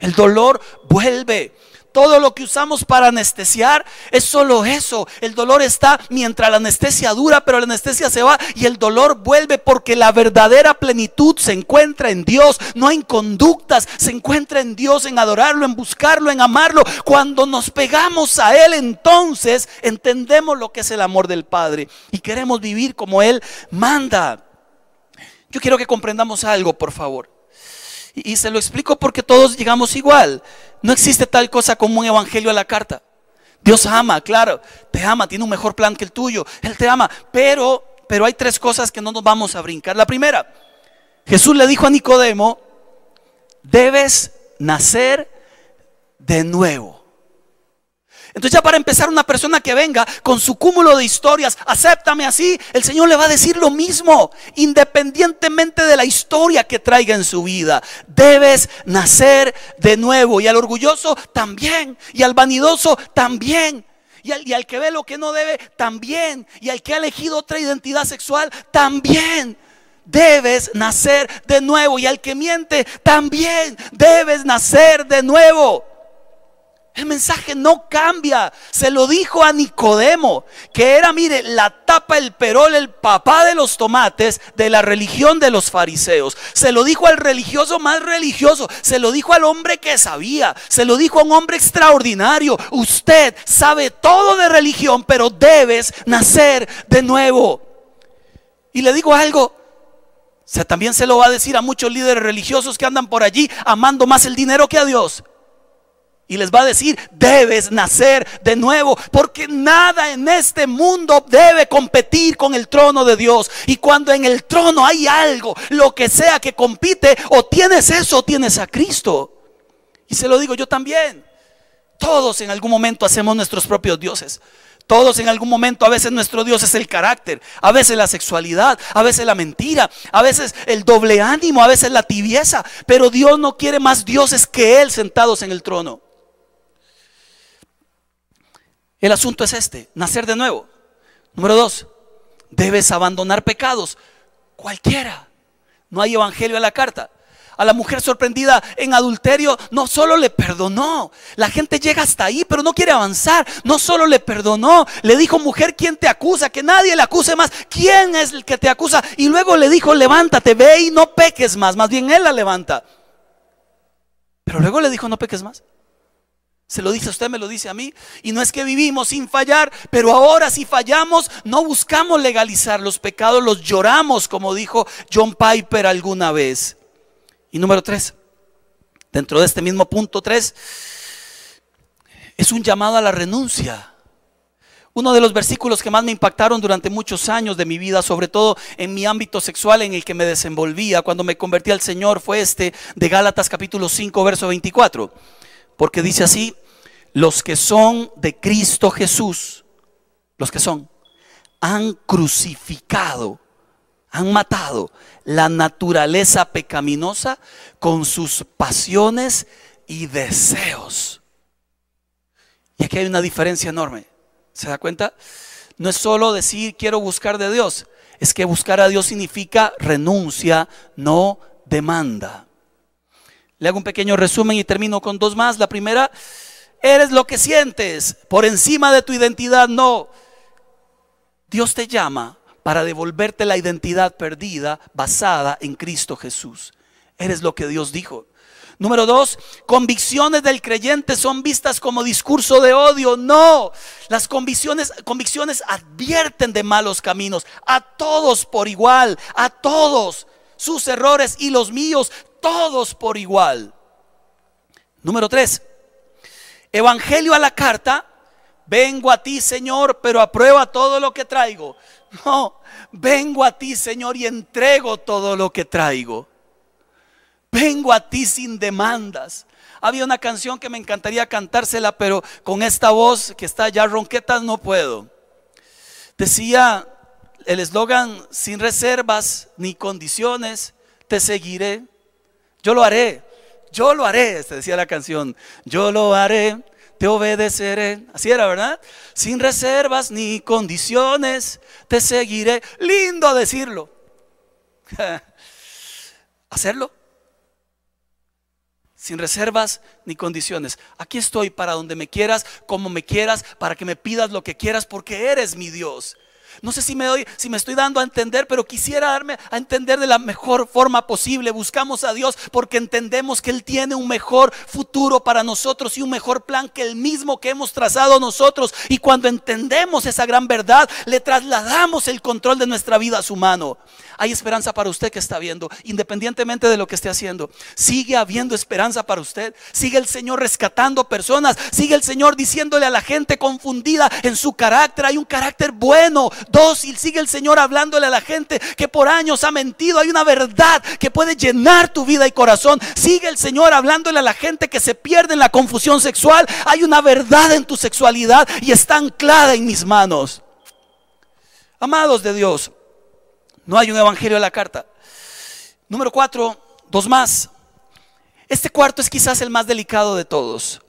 El dolor vuelve. Todo lo que usamos para anestesiar es solo eso. El dolor está mientras la anestesia dura, pero la anestesia se va y el dolor vuelve porque la verdadera plenitud se encuentra en Dios, no en conductas, se encuentra en Dios, en adorarlo, en buscarlo, en amarlo. Cuando nos pegamos a Él, entonces entendemos lo que es el amor del Padre y queremos vivir como Él manda. Yo quiero que comprendamos algo, por favor. Y, se lo explico porque todos llegamos igual. No existe tal cosa como un evangelio a la carta. Dios ama, claro, te ama, tiene un mejor plan que el tuyo. Él te ama, pero, pero hay tres cosas que no nos vamos a brincar. La primera, Jesús le dijo a Nicodemo, debes nacer de nuevo. Entonces ya para empezar una persona que venga con su cúmulo de historias, acéptame así, el Señor le va a decir lo mismo, independientemente de la historia que traiga en su vida. Debes nacer de nuevo y al orgulloso también y al vanidoso también. Y al, y al que ve lo que no debe, también. Y al que ha elegido otra identidad sexual, también debes nacer de nuevo. Y al que miente, también debes nacer de nuevo. El mensaje no cambia. Se lo dijo a Nicodemo, que era, mire, la tapa, el perol, el papá de los tomates de la religión de los fariseos. Se lo dijo al religioso más religioso. Se lo dijo al hombre que sabía. Se lo dijo a un hombre extraordinario. Usted sabe todo de religión, pero debes nacer de nuevo. Y le digo algo, también se lo va a decir a muchos líderes religiosos que andan por allí amando más el dinero que a Dios. Y les va a decir, debes nacer de nuevo, porque nada en este mundo debe competir con el trono de Dios. Y cuando en el trono hay algo, lo que sea que compite, o tienes eso o tienes a Cristo. Y se lo digo yo también. Todos en algún momento hacemos nuestros propios dioses. Todos en algún momento, a veces nuestro Dios es el carácter, a veces la sexualidad, a veces la mentira, a veces el doble ánimo, a veces la tibieza. Pero Dios no quiere más dioses que Él sentados en el trono. El asunto es este, nacer de nuevo. Número dos, debes abandonar pecados, cualquiera. No hay evangelio a la carta. A la mujer sorprendida en adulterio no solo le perdonó, la gente llega hasta ahí, pero no quiere avanzar. No solo le perdonó, le dijo, mujer, ¿quién te acusa? Que nadie le acuse más. ¿Quién es el que te acusa? Y luego le dijo, levántate, ve y no peques más. Más bien él la levanta. Pero luego le dijo, no peques más. Se lo dice a usted, me lo dice a mí. Y no es que vivimos sin fallar, pero ahora si fallamos, no buscamos legalizar los pecados, los lloramos, como dijo John Piper alguna vez. Y número tres, dentro de este mismo punto tres, es un llamado a la renuncia. Uno de los versículos que más me impactaron durante muchos años de mi vida, sobre todo en mi ámbito sexual en el que me desenvolvía cuando me convertí al Señor, fue este de Gálatas capítulo 5, verso 24. Porque dice así, los que son de Cristo Jesús, los que son, han crucificado, han matado la naturaleza pecaminosa con sus pasiones y deseos. Y aquí hay una diferencia enorme. ¿Se da cuenta? No es solo decir quiero buscar de Dios, es que buscar a Dios significa renuncia, no demanda. Le hago un pequeño resumen y termino con dos más. La primera, eres lo que sientes por encima de tu identidad. No, Dios te llama para devolverte la identidad perdida basada en Cristo Jesús. Eres lo que Dios dijo. Número dos, convicciones del creyente son vistas como discurso de odio. No, las convicciones, convicciones advierten de malos caminos a todos por igual, a todos sus errores y los míos todos por igual. Número tres, evangelio a la carta. Vengo a ti, Señor, pero aprueba todo lo que traigo. No, vengo a ti, Señor, y entrego todo lo que traigo. Vengo a ti sin demandas. Había una canción que me encantaría cantársela, pero con esta voz que está ya ronqueta no puedo. Decía el eslogan, sin reservas ni condiciones, te seguiré. Yo lo haré, yo lo haré, se decía la canción. Yo lo haré, te obedeceré. Así era, ¿verdad? Sin reservas ni condiciones, te seguiré. Lindo decirlo. Hacerlo. Sin reservas ni condiciones. Aquí estoy para donde me quieras, como me quieras, para que me pidas lo que quieras, porque eres mi Dios. No sé si me, doy, si me estoy dando a entender, pero quisiera darme a entender de la mejor forma posible. Buscamos a Dios porque entendemos que Él tiene un mejor futuro para nosotros y un mejor plan que el mismo que hemos trazado nosotros. Y cuando entendemos esa gran verdad, le trasladamos el control de nuestra vida a su mano. Hay esperanza para usted que está viendo, independientemente de lo que esté haciendo. Sigue habiendo esperanza para usted. Sigue el Señor rescatando personas. Sigue el Señor diciéndole a la gente confundida en su carácter. Hay un carácter bueno, dócil. Sigue el Señor hablándole a la gente que por años ha mentido. Hay una verdad que puede llenar tu vida y corazón. Sigue el Señor hablándole a la gente que se pierde en la confusión sexual. Hay una verdad en tu sexualidad y está anclada en mis manos. Amados de Dios, no hay un evangelio a la carta. Número cuatro, dos más. Este cuarto es quizás el más delicado de todos.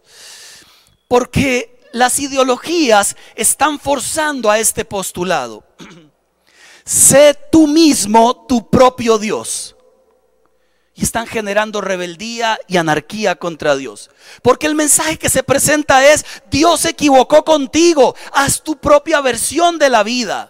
Porque las ideologías están forzando a este postulado. sé tú mismo tu propio Dios. y están generando rebeldía y anarquía contra Dios. Porque el mensaje que se presenta es, Dios se equivocó contigo, haz tu propia versión de la vida.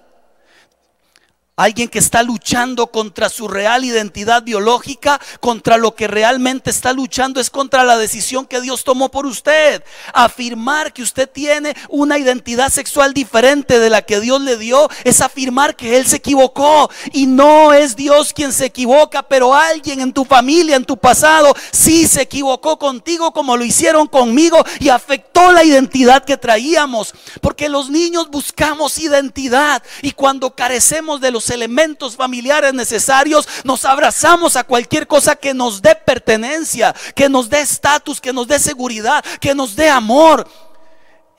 Alguien que está luchando contra su real identidad biológica, contra lo que realmente está luchando es contra la decisión que Dios tomó por usted. Afirmar que usted tiene una identidad sexual diferente de la que Dios le dio es afirmar que Él se equivocó. Y no es Dios quien se equivoca, pero alguien en tu familia, en tu pasado, sí se equivocó contigo como lo hicieron conmigo y afectó la identidad que traíamos. Porque los niños buscamos identidad y cuando carecemos de los elementos familiares necesarios, nos abrazamos a cualquier cosa que nos dé pertenencia, que nos dé estatus, que nos dé seguridad, que nos dé amor.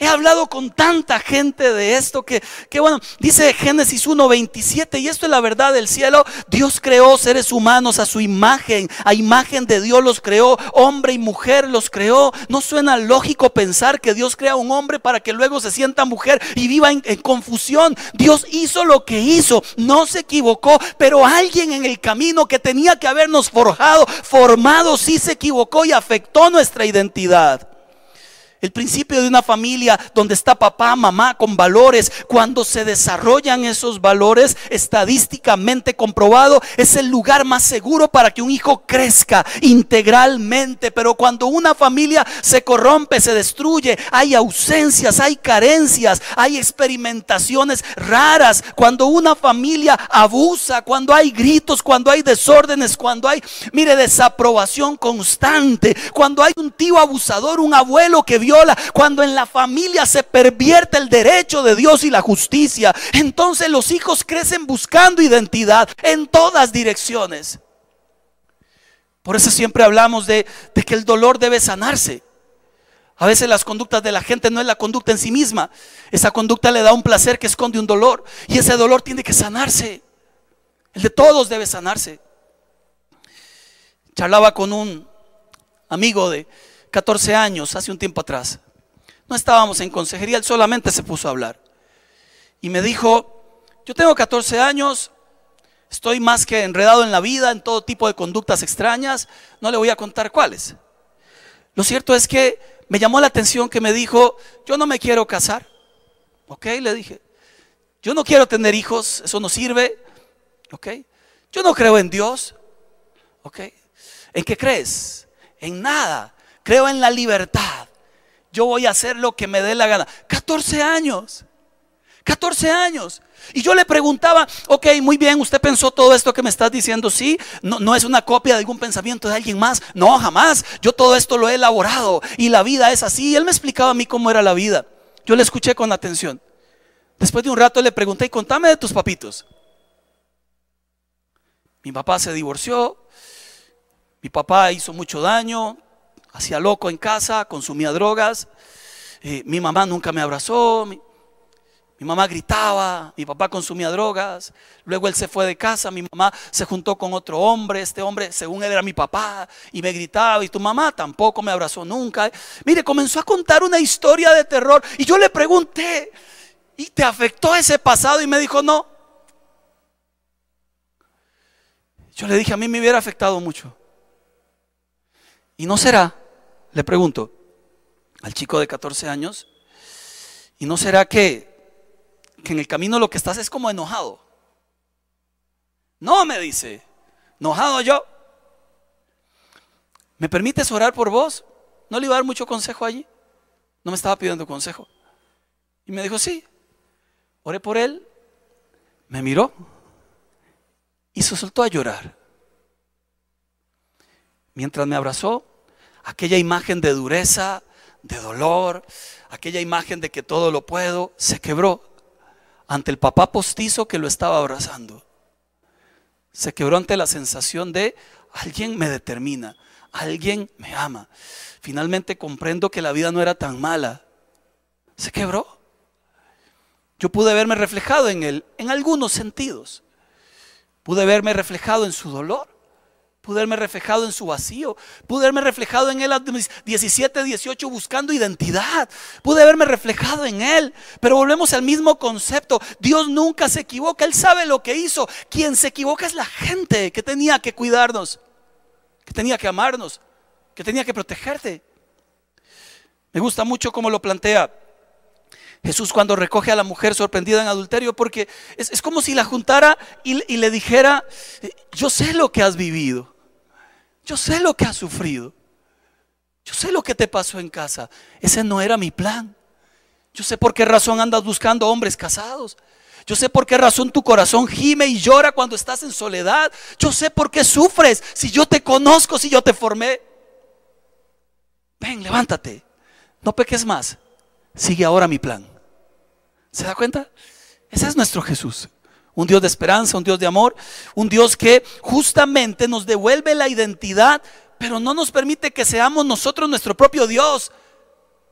He hablado con tanta gente de esto que, que bueno, dice Génesis 1.27 y esto es la verdad del cielo. Dios creó seres humanos a su imagen, a imagen de Dios los creó, hombre y mujer los creó. No suena lógico pensar que Dios crea un hombre para que luego se sienta mujer y viva en, en confusión. Dios hizo lo que hizo, no se equivocó, pero alguien en el camino que tenía que habernos forjado, formado, sí se equivocó y afectó nuestra identidad. El principio de una familia donde está papá, mamá con valores, cuando se desarrollan esos valores estadísticamente comprobado, es el lugar más seguro para que un hijo crezca integralmente. Pero cuando una familia se corrompe, se destruye, hay ausencias, hay carencias, hay experimentaciones raras. Cuando una familia abusa, cuando hay gritos, cuando hay desórdenes, cuando hay, mire, desaprobación constante, cuando hay un tío abusador, un abuelo que cuando en la familia se pervierte el derecho de Dios y la justicia, entonces los hijos crecen buscando identidad en todas direcciones. Por eso siempre hablamos de, que el dolor debe sanarse. A veces las conductas de la gente no es la conducta en sí misma. Esa conducta le da un placer que esconde un dolor. Y ese dolor tiene que sanarse. El de todos debe sanarse. Charlaba con un amigo de, 14 años, hace un tiempo atrás. No estábamos en consejería, él solamente se puso a hablar. Y me dijo, yo tengo 14 años, estoy más que enredado en la vida, en todo tipo de conductas extrañas, no le voy a contar cuáles. Lo cierto es que me llamó la atención que me dijo, yo no me quiero casar. Ok, le dije, yo no quiero tener hijos, eso no sirve. Ok, yo no creo en Dios. Ok, ¿en qué crees? En nada creo en la libertad. Yo voy a hacer lo que me dé la gana. 14 años. 14 años. Y yo le preguntaba, ok, muy bien, usted pensó todo esto que me estás diciendo, sí, no, no, es una copia de algún pensamiento de alguien más, no, jamás, yo todo esto lo he elaborado y la vida es así. Y él me explicaba a mí cómo era la vida. Yo le escuché con atención. Después de un rato le pregunté, y contame de tus papitos. Mi papá se divorció, mi papá hizo mucho daño, hacía loco en casa, consumía drogas. Eh, mi mamá nunca me abrazó. Mi, mamá gritaba, mi papá consumía drogas. Luego él se fue de casa, mi mamá se juntó con otro hombre. Este hombre, según él, era mi papá y me gritaba. Y tu mamá tampoco me abrazó nunca. Mire, comenzó a contar una historia de terror. Y yo le pregunté, ¿y te afectó ese pasado? Y me dijo, no. Yo le dije, a mí me hubiera afectado mucho. ¿Y no será le pregunto al chico de 14 años, ¿y no será que, que en el camino lo que estás es como enojado? No, me dice, enojado yo. ¿Me permites orar por vos? ¿No le iba a dar mucho consejo allí? No me estaba pidiendo consejo. Y me dijo, sí. Oré por él, me miró y se soltó a llorar. Mientras me abrazó, aquella imagen de dureza, de dolor, aquella imagen de que todo lo puedo, se quebró ante el papá postizo que lo estaba abrazando. Se quebró ante la sensación de alguien me determina, alguien me ama. Finalmente comprendo que la vida no era tan mala. Se quebró. Yo pude verme reflejado en él en algunos sentidos. Pude verme reflejado en su dolor Pude verme reflejado en su vacío. Pude verme reflejado en él a 17, 18 buscando identidad. Pude verme reflejado en él. Pero volvemos al mismo concepto. Dios nunca se equivoca. Él sabe lo que hizo. Quien se equivoca es la gente que tenía que cuidarnos que tenía que amarnos, que tenía que protegerte. Me gusta mucho cómo lo plantea Jesús cuando recoge a la mujer sorprendida en adulterio, porque es, como si la juntara y, y le dijera, yo sé lo que has vivido, yo sé lo que has sufrido, yo sé lo que te pasó en casa, ese no era mi plan. Yo sé por qué razón andas buscando hombres casados. Yo sé por qué razón tu corazón gime y llora cuando estás en soledad. Yo sé por qué sufres si yo te conozco, si yo te formé. Ven, levántate. No peques más. Sigue ahora mi plan. ¿Se da cuenta? Ese es nuestro Jesús. Un Dios de esperanza, un Dios de amor, un Dios que justamente nos devuelve la identidad, pero no nos permite que seamos nosotros nuestro propio Dios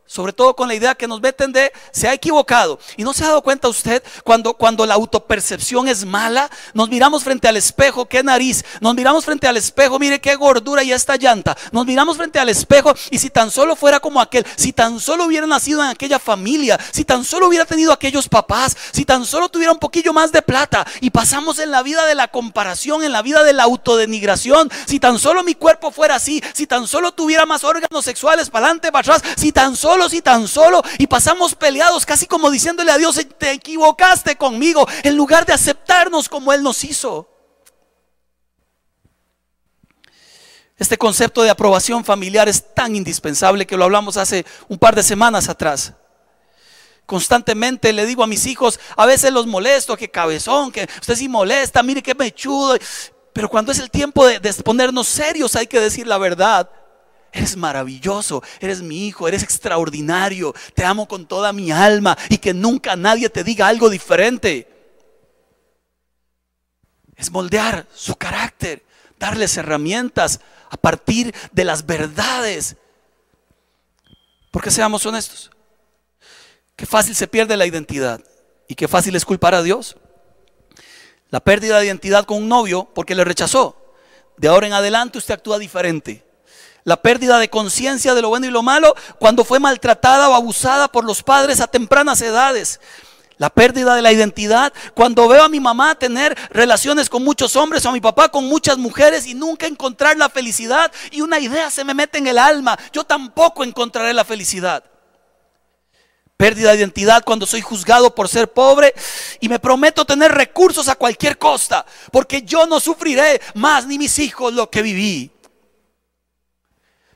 sobre todo con la idea que nos meten de se ha equivocado. Y no se ha dado cuenta usted cuando, cuando la autopercepción es mala, nos miramos frente al espejo, qué nariz, nos miramos frente al espejo, mire qué gordura y esta llanta, nos miramos frente al espejo y si tan solo fuera como aquel, si tan solo hubiera nacido en aquella familia, si tan solo hubiera tenido aquellos papás, si tan solo tuviera un poquillo más de plata y pasamos en la vida de la comparación, en la vida de la autodenigración, si tan solo mi cuerpo fuera así, si tan solo tuviera más órganos sexuales para adelante, para atrás, si tan solo y tan solo y pasamos peleados, casi como diciéndole a Dios, te equivocaste conmigo, en lugar de aceptarnos como Él nos hizo. Este concepto de aprobación familiar es tan indispensable que lo hablamos hace un par de semanas atrás. Constantemente le digo a mis hijos, a veces los molesto, que cabezón, que usted sí molesta, mire qué mechudo. Pero cuando es el tiempo de, de ponernos serios hay que decir la verdad. Eres maravilloso, eres mi hijo, eres extraordinario, te amo con toda mi alma y que nunca nadie te diga algo diferente. Es moldear su carácter, darles herramientas a partir de las verdades. Porque seamos honestos, qué fácil se pierde la identidad y qué fácil es culpar a Dios. La pérdida de identidad con un novio porque le rechazó. De ahora en adelante usted actúa diferente la pérdida de conciencia de lo bueno y lo malo cuando fue maltratada o abusada por los padres a tempranas edades. La pérdida de la identidad cuando veo a mi mamá tener relaciones con muchos hombres o a mi papá con muchas mujeres y nunca encontrar la felicidad y una idea se me mete en el alma, yo tampoco encontraré la felicidad. Pérdida de identidad cuando soy juzgado por ser pobre y me prometo tener recursos a cualquier costa, porque yo no sufriré más ni mis hijos lo que viví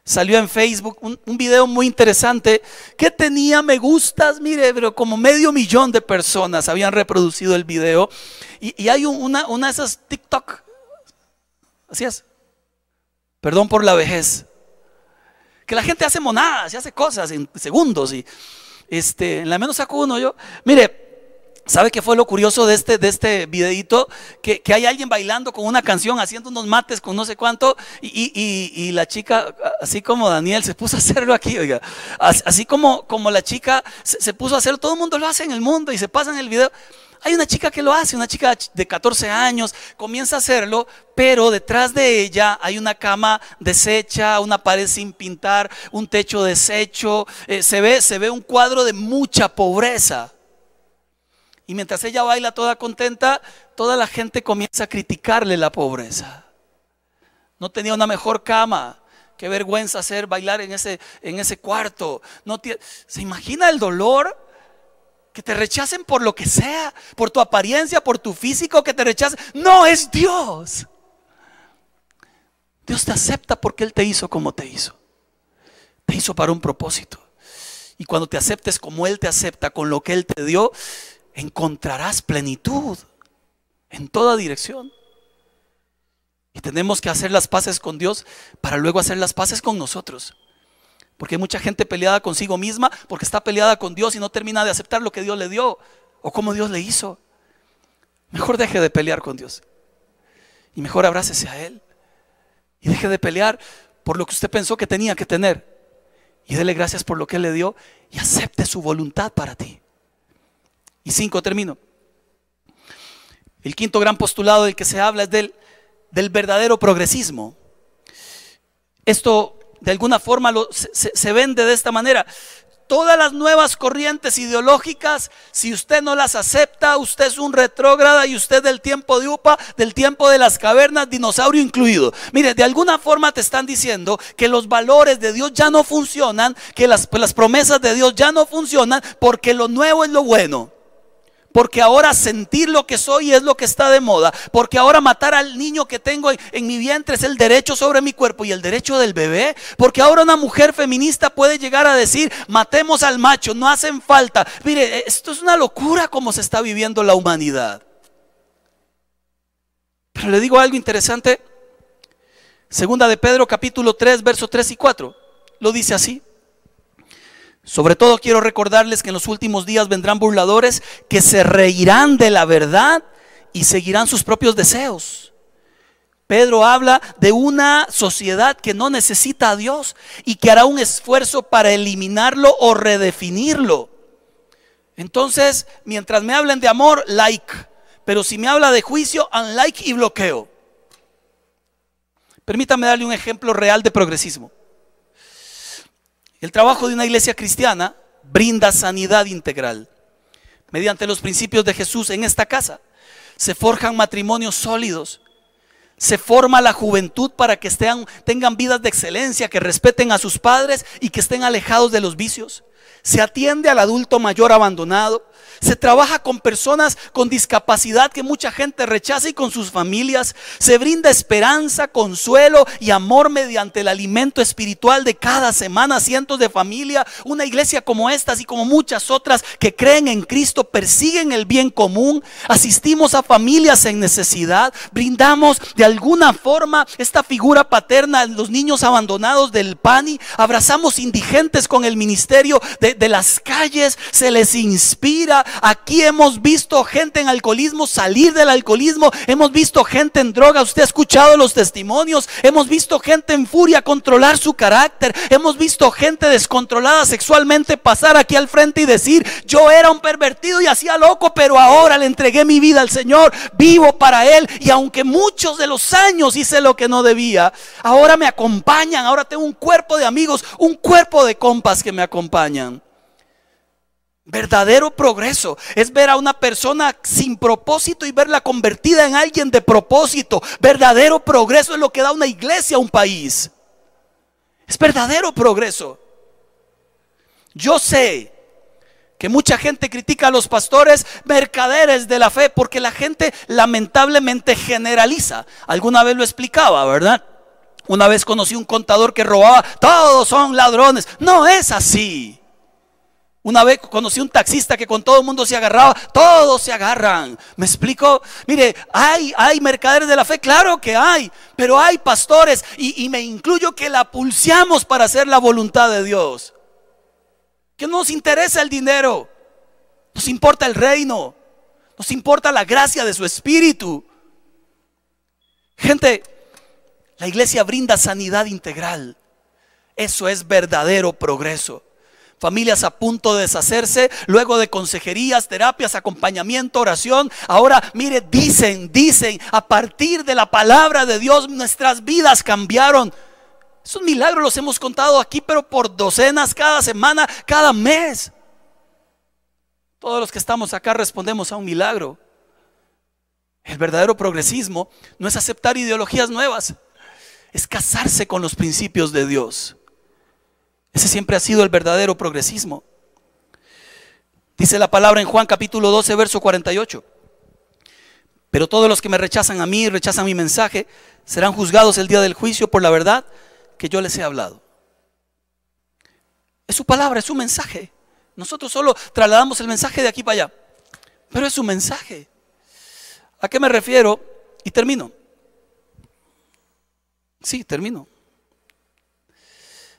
salió en Facebook un, video muy interesante. Que tenía me gustas, mire, pero como medio millón de personas habían reproducido el video. Y, hay una, una, de esas TikTok, así es, perdón por la vejez, que la gente hace monadas y hace cosas en segundos. Y este, en la menos saco uno yo, mire, ¿Sabe qué fue lo curioso de este, de este videito? Que, hay alguien bailando con una canción, haciendo unos mates con no sé cuánto, y, la chica, así como Daniel, se puso a hacerlo aquí, oiga. Así como, como la chica se, puso a hacerlo, todo el mundo lo hace en el mundo y se pasa en el video. Hay una chica que lo hace, una chica de 14 años, comienza a hacerlo, pero detrás de ella hay una cama deshecha, una pared sin pintar, un techo deshecho, eh, se, ve, se ve un cuadro de mucha pobreza. Y mientras ella baila toda contenta, toda la gente comienza a criticarle la pobreza. No tenía una mejor cama. Qué vergüenza hacer bailar en ese, en ese cuarto. No ¿Se imagina el dolor? Que te rechacen por lo que sea, por tu apariencia, por tu físico, que te rechacen. No es Dios. Dios te acepta porque Él te hizo como te hizo. Te hizo para un propósito. Y cuando te aceptes como Él te acepta, con lo que Él te dio, encontrarás plenitud en toda dirección. Y tenemos que hacer las paces con Dios para luego hacer las paces con nosotros. Porque hay mucha gente peleada consigo misma porque está peleada con Dios y no termina de aceptar lo que Dios le dio o como Dios le hizo. Mejor deje de pelear con Dios. Y mejor abrácese a Él. Y deje de pelear por lo que usted pensó que tenía que tener. Y dele gracias por lo que Él le dio y acepte su voluntad para ti. Y cinco, termino. El quinto gran postulado del que se habla es del, del verdadero progresismo. Esto de alguna forma se, se, vende de esta manera. todas las nuevas corrientes ideológicas, si usted no las acepta, usted es un retrógrada y usted del tiempo de UPA, del tiempo de las cavernas, dinosaurio incluido. Mire, de alguna forma te están diciendo que los valores de Dios ya no funcionan, que las, las promesas de Dios ya no funcionan porque lo nuevo es lo bueno. Porque ahora sentir lo que soy es lo que está de moda. Porque ahora matar al niño que tengo en, mi vientre es el derecho sobre mi cuerpo y el derecho del bebé. Porque ahora una mujer feminista puede llegar a decir, matemos al macho, no hacen falta. Mire, esto es una locura como se está viviendo la humanidad. Pero le digo algo interesante. Segunda de Pedro capítulo 3, versos 3 y 4. Lo dice así. Sobre todo quiero recordarles que en los últimos días vendrán burladores que se reirán de la verdad y seguirán sus propios deseos. Pedro habla de una sociedad que no necesita a Dios y que hará un esfuerzo para eliminarlo o redefinirlo. Entonces, mientras me hablen de amor, like. Pero si me habla de juicio, unlike y bloqueo. Permítame darle un ejemplo real de progresismo. El trabajo de una iglesia cristiana brinda sanidad integral. Mediante los principios de Jesús en esta casa se forjan matrimonios sólidos. Se forma la juventud para que tengan vidas de excelencia, que respeten a sus padres y que estén alejados de los vicios. Se atiende al adulto mayor abandonado se trabaja con personas con discapacidad que mucha gente rechaza y con sus familias. Se brinda esperanza, consuelo y amor mediante el alimento espiritual de cada semana. Cientos de familias, una iglesia como esta y como muchas otras que creen en Cristo, persiguen el bien común. Asistimos a familias en necesidad. Brindamos de alguna forma esta figura paterna en los niños abandonados del PANI. Abrazamos indigentes con el ministerio de, de las calles. Se les inspira Aquí hemos visto gente en alcoholismo salir del alcoholismo. Hemos visto gente en droga. Usted ha escuchado los testimonios. Hemos visto gente en furia controlar su carácter. Hemos visto gente descontrolada sexualmente pasar aquí al frente y decir, yo era un pervertido y hacía loco, pero ahora le entregué mi vida al Señor. Vivo para Él. Y aunque muchos de los años hice lo que no debía, ahora me acompañan. Ahora tengo un cuerpo de amigos, un cuerpo de compas que me acompañan. Verdadero progreso es ver a una persona sin propósito y verla convertida en alguien de propósito. Verdadero progreso es lo que da una iglesia a un país. Es verdadero progreso. Yo sé que mucha gente critica a los pastores mercaderes de la fe porque la gente lamentablemente generaliza. Alguna vez lo explicaba, ¿verdad? Una vez conocí un contador que robaba, todos son ladrones. No es así. Una vez conocí un taxista que con todo el mundo se agarraba, todos se agarran. ¿Me explico? Mire, hay, hay mercaderes de la fe, claro que hay, pero hay pastores y, y me incluyo que la pulseamos para hacer la voluntad de Dios. Que no nos interesa el dinero, nos importa el reino, nos importa la gracia de su espíritu. Gente, la iglesia brinda sanidad integral. Eso es verdadero progreso familias a punto de deshacerse, luego de consejerías, terapias, acompañamiento, oración. Ahora, mire, dicen, dicen, a partir de la palabra de Dios nuestras vidas cambiaron. Esos milagros los hemos contado aquí, pero por docenas cada semana, cada mes. Todos los que estamos acá respondemos a un milagro. El verdadero progresismo no es aceptar ideologías nuevas, es casarse con los principios de Dios. Ese siempre ha sido el verdadero progresismo. Dice la palabra en Juan capítulo 12, verso 48. Pero todos los que me rechazan a mí, rechazan mi mensaje, serán juzgados el día del juicio por la verdad que yo les he hablado. Es su palabra, es su mensaje. Nosotros solo trasladamos el mensaje de aquí para allá. Pero es su mensaje. ¿A qué me refiero? Y termino. Sí, termino.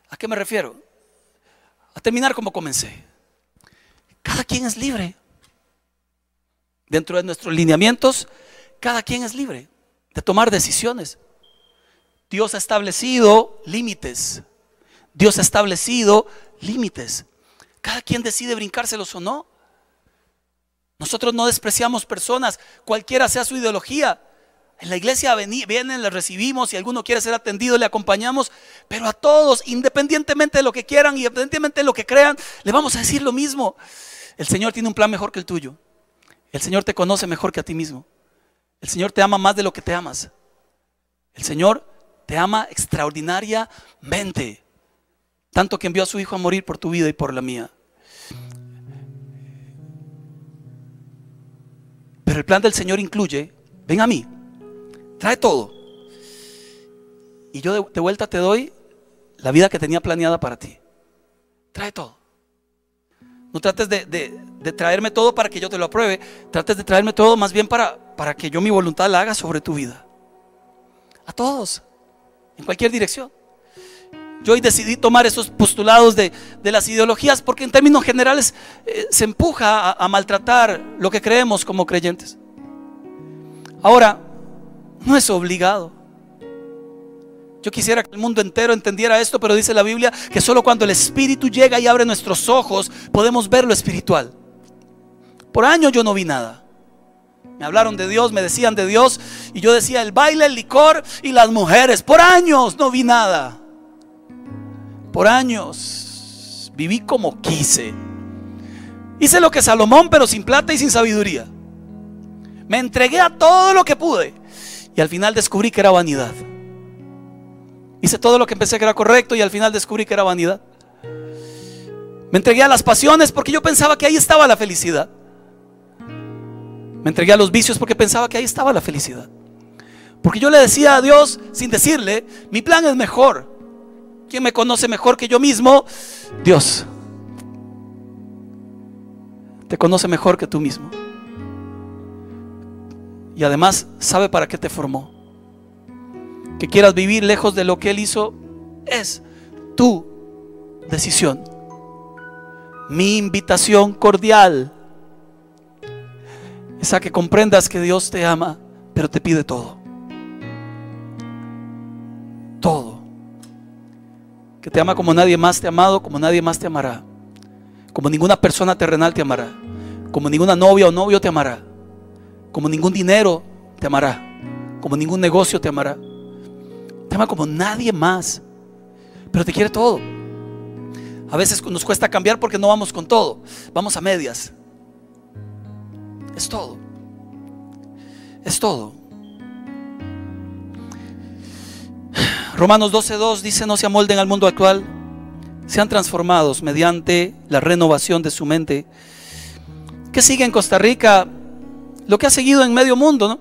¿A qué me refiero? A terminar como comencé. Cada quien es libre. Dentro de nuestros lineamientos, cada quien es libre de tomar decisiones. Dios ha establecido límites. Dios ha establecido límites. Cada quien decide brincárselos o no. Nosotros no despreciamos personas, cualquiera sea su ideología. En la iglesia vienen, le recibimos, si alguno quiere ser atendido, le acompañamos, pero a todos, independientemente de lo que quieran, independientemente de lo que crean, le vamos a decir lo mismo. El Señor tiene un plan mejor que el tuyo. El Señor te conoce mejor que a ti mismo. El Señor te ama más de lo que te amas. El Señor te ama extraordinariamente. Tanto que envió a su Hijo a morir por tu vida y por la mía. Pero el plan del Señor incluye, ven a mí, trae todo. Y yo de, vuelta te doy la vida que tenía planeada para ti. Trae todo. No trates de, traerme todo para que yo te lo apruebe. Trates de traerme todo más bien para, para que yo mi voluntad la haga sobre tu vida. A todos. En cualquier dirección. Yo hoy decidí tomar esos postulados de, las ideologías porque en términos generales eh, se empuja a, maltratar lo que creemos como creyentes. Ahora, no es obligado. Yo quisiera que el mundo entero entendiera esto, pero dice la Biblia que solo cuando el Espíritu llega y abre nuestros ojos podemos ver lo espiritual. Por años yo no vi nada. Me hablaron de Dios, me decían de Dios y yo decía el baile, el licor y las mujeres. Por años no vi nada por años. Viví como quise. Hice lo que Salomón, pero sin plata y sin sabiduría. Me entregué a todo lo que pude. Y al final descubrí que era vanidad. Hice todo lo que pensé que era correcto y al final descubrí que era vanidad. Me entregué a las pasiones porque yo pensaba que ahí estaba la felicidad. Me entregué a los vicios porque pensaba que ahí estaba la felicidad. Porque yo le decía a Dios, sin decirle, mi plan es mejor. ¿Quién me conoce mejor que yo mismo? Dios. Te conoce mejor que tú mismo. Y además sabe para qué te formó. Que quieras vivir lejos de lo que Él hizo es tu decisión. Mi invitación cordial es a que comprendas que Dios te ama, pero te pide todo. Todo que te ama como nadie más te ha amado, como nadie más te amará. Como ninguna persona terrenal te amará. Como ninguna novia o novio te amará. Como ningún dinero te amará. Como ningún negocio te amará. Te ama como nadie más. Pero te quiere todo. A veces nos cuesta cambiar porque no vamos con todo. Vamos a medias. Es todo. Es todo. Romanos 12.2 dice, no se amolden al mundo actual, sean transformados mediante la renovación de su mente. ¿Qué sigue en Costa Rica? Lo que ha seguido en medio mundo, ¿no?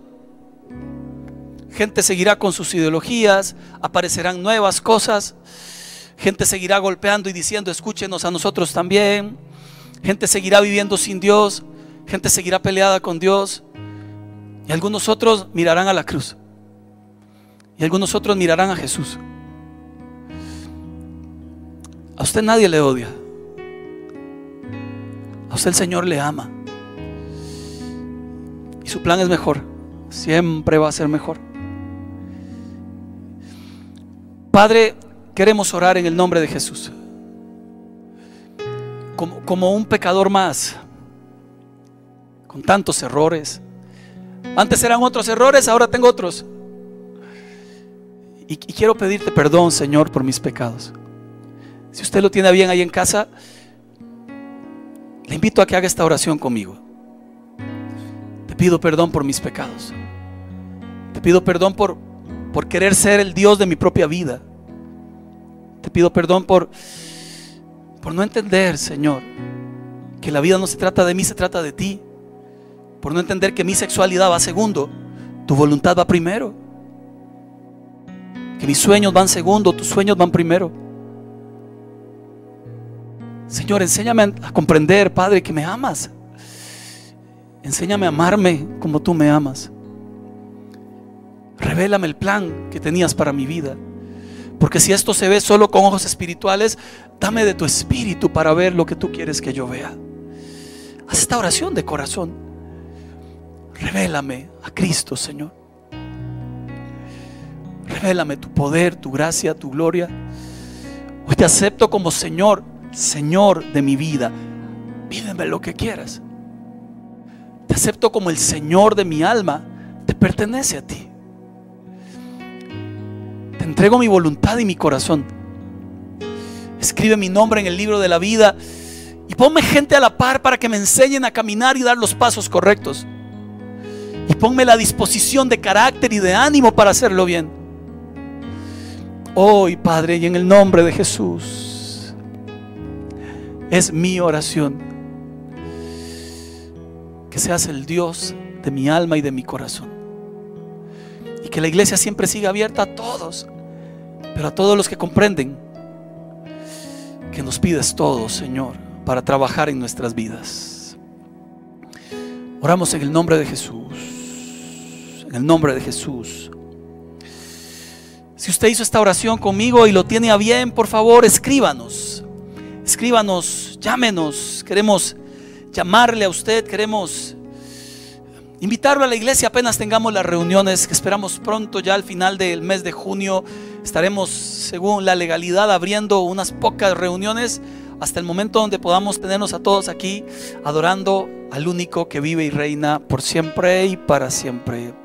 Gente seguirá con sus ideologías, aparecerán nuevas cosas, gente seguirá golpeando y diciendo, escúchenos a nosotros también, gente seguirá viviendo sin Dios, gente seguirá peleada con Dios, y algunos otros mirarán a la cruz. Y algunos otros mirarán a Jesús. A usted nadie le odia. A usted el Señor le ama. Y su plan es mejor. Siempre va a ser mejor. Padre, queremos orar en el nombre de Jesús. Como, como, un pecador más. Con tantos errores. Antes eran otros errores, ahora tengo otros. Y, quiero pedirte perdón, Señor, por mis pecados. Si usted lo tiene bien ahí en casa, le invito a que haga esta oración conmigo. Pido perdón por mis pecados. Te pido perdón por, por querer ser el Dios de mi propia vida. Te pido perdón por, por no entender, Señor, que la vida no se trata de mí, se trata de ti. Por no entender que mi sexualidad va segundo, tu voluntad va primero. Que mis sueños van segundo, tus sueños van primero. Señor, enséñame a comprender, Padre, que me amas. Enséñame a amarme como tú me amas. Revélame el plan que tenías para mi vida. Porque si esto se ve solo con ojos espirituales, dame de tu espíritu para ver lo que tú quieres que yo vea. Haz esta oración de corazón. Revélame a Cristo, Señor. Revélame tu poder, tu gracia, tu gloria. Hoy te acepto como Señor, Señor de mi vida. Pídeme lo que quieras. Te acepto como el Señor de mi alma. Te pertenece a ti. entrego mi voluntad y mi corazón. Escribe mi nombre en el libro de la vida y ponme gente a la par para que me enseñen a caminar y dar los pasos correctos. Y ponme la disposición de carácter y de ánimo para hacerlo bien. Hoy, Padre, y en el nombre de Jesús, es mi oración. Que seas el Dios de mi alma y de mi corazón. Y que la iglesia siempre siga abierta a todos, pero a todos los que comprenden que nos pides todo, Señor, para trabajar en nuestras vidas. Oramos en el nombre de Jesús. En el nombre de Jesús. Si usted hizo esta oración conmigo y lo tiene a bien, por favor, escríbanos. Escríbanos, llámenos. Queremos llamarle a usted, queremos invitarlo a la iglesia apenas tengamos las reuniones que esperamos pronto, ya al final del mes de junio. Estaremos, según la legalidad, abriendo unas pocas reuniones hasta el momento donde podamos tenernos a todos aquí adorando al único que vive y reina por siempre y para siempre.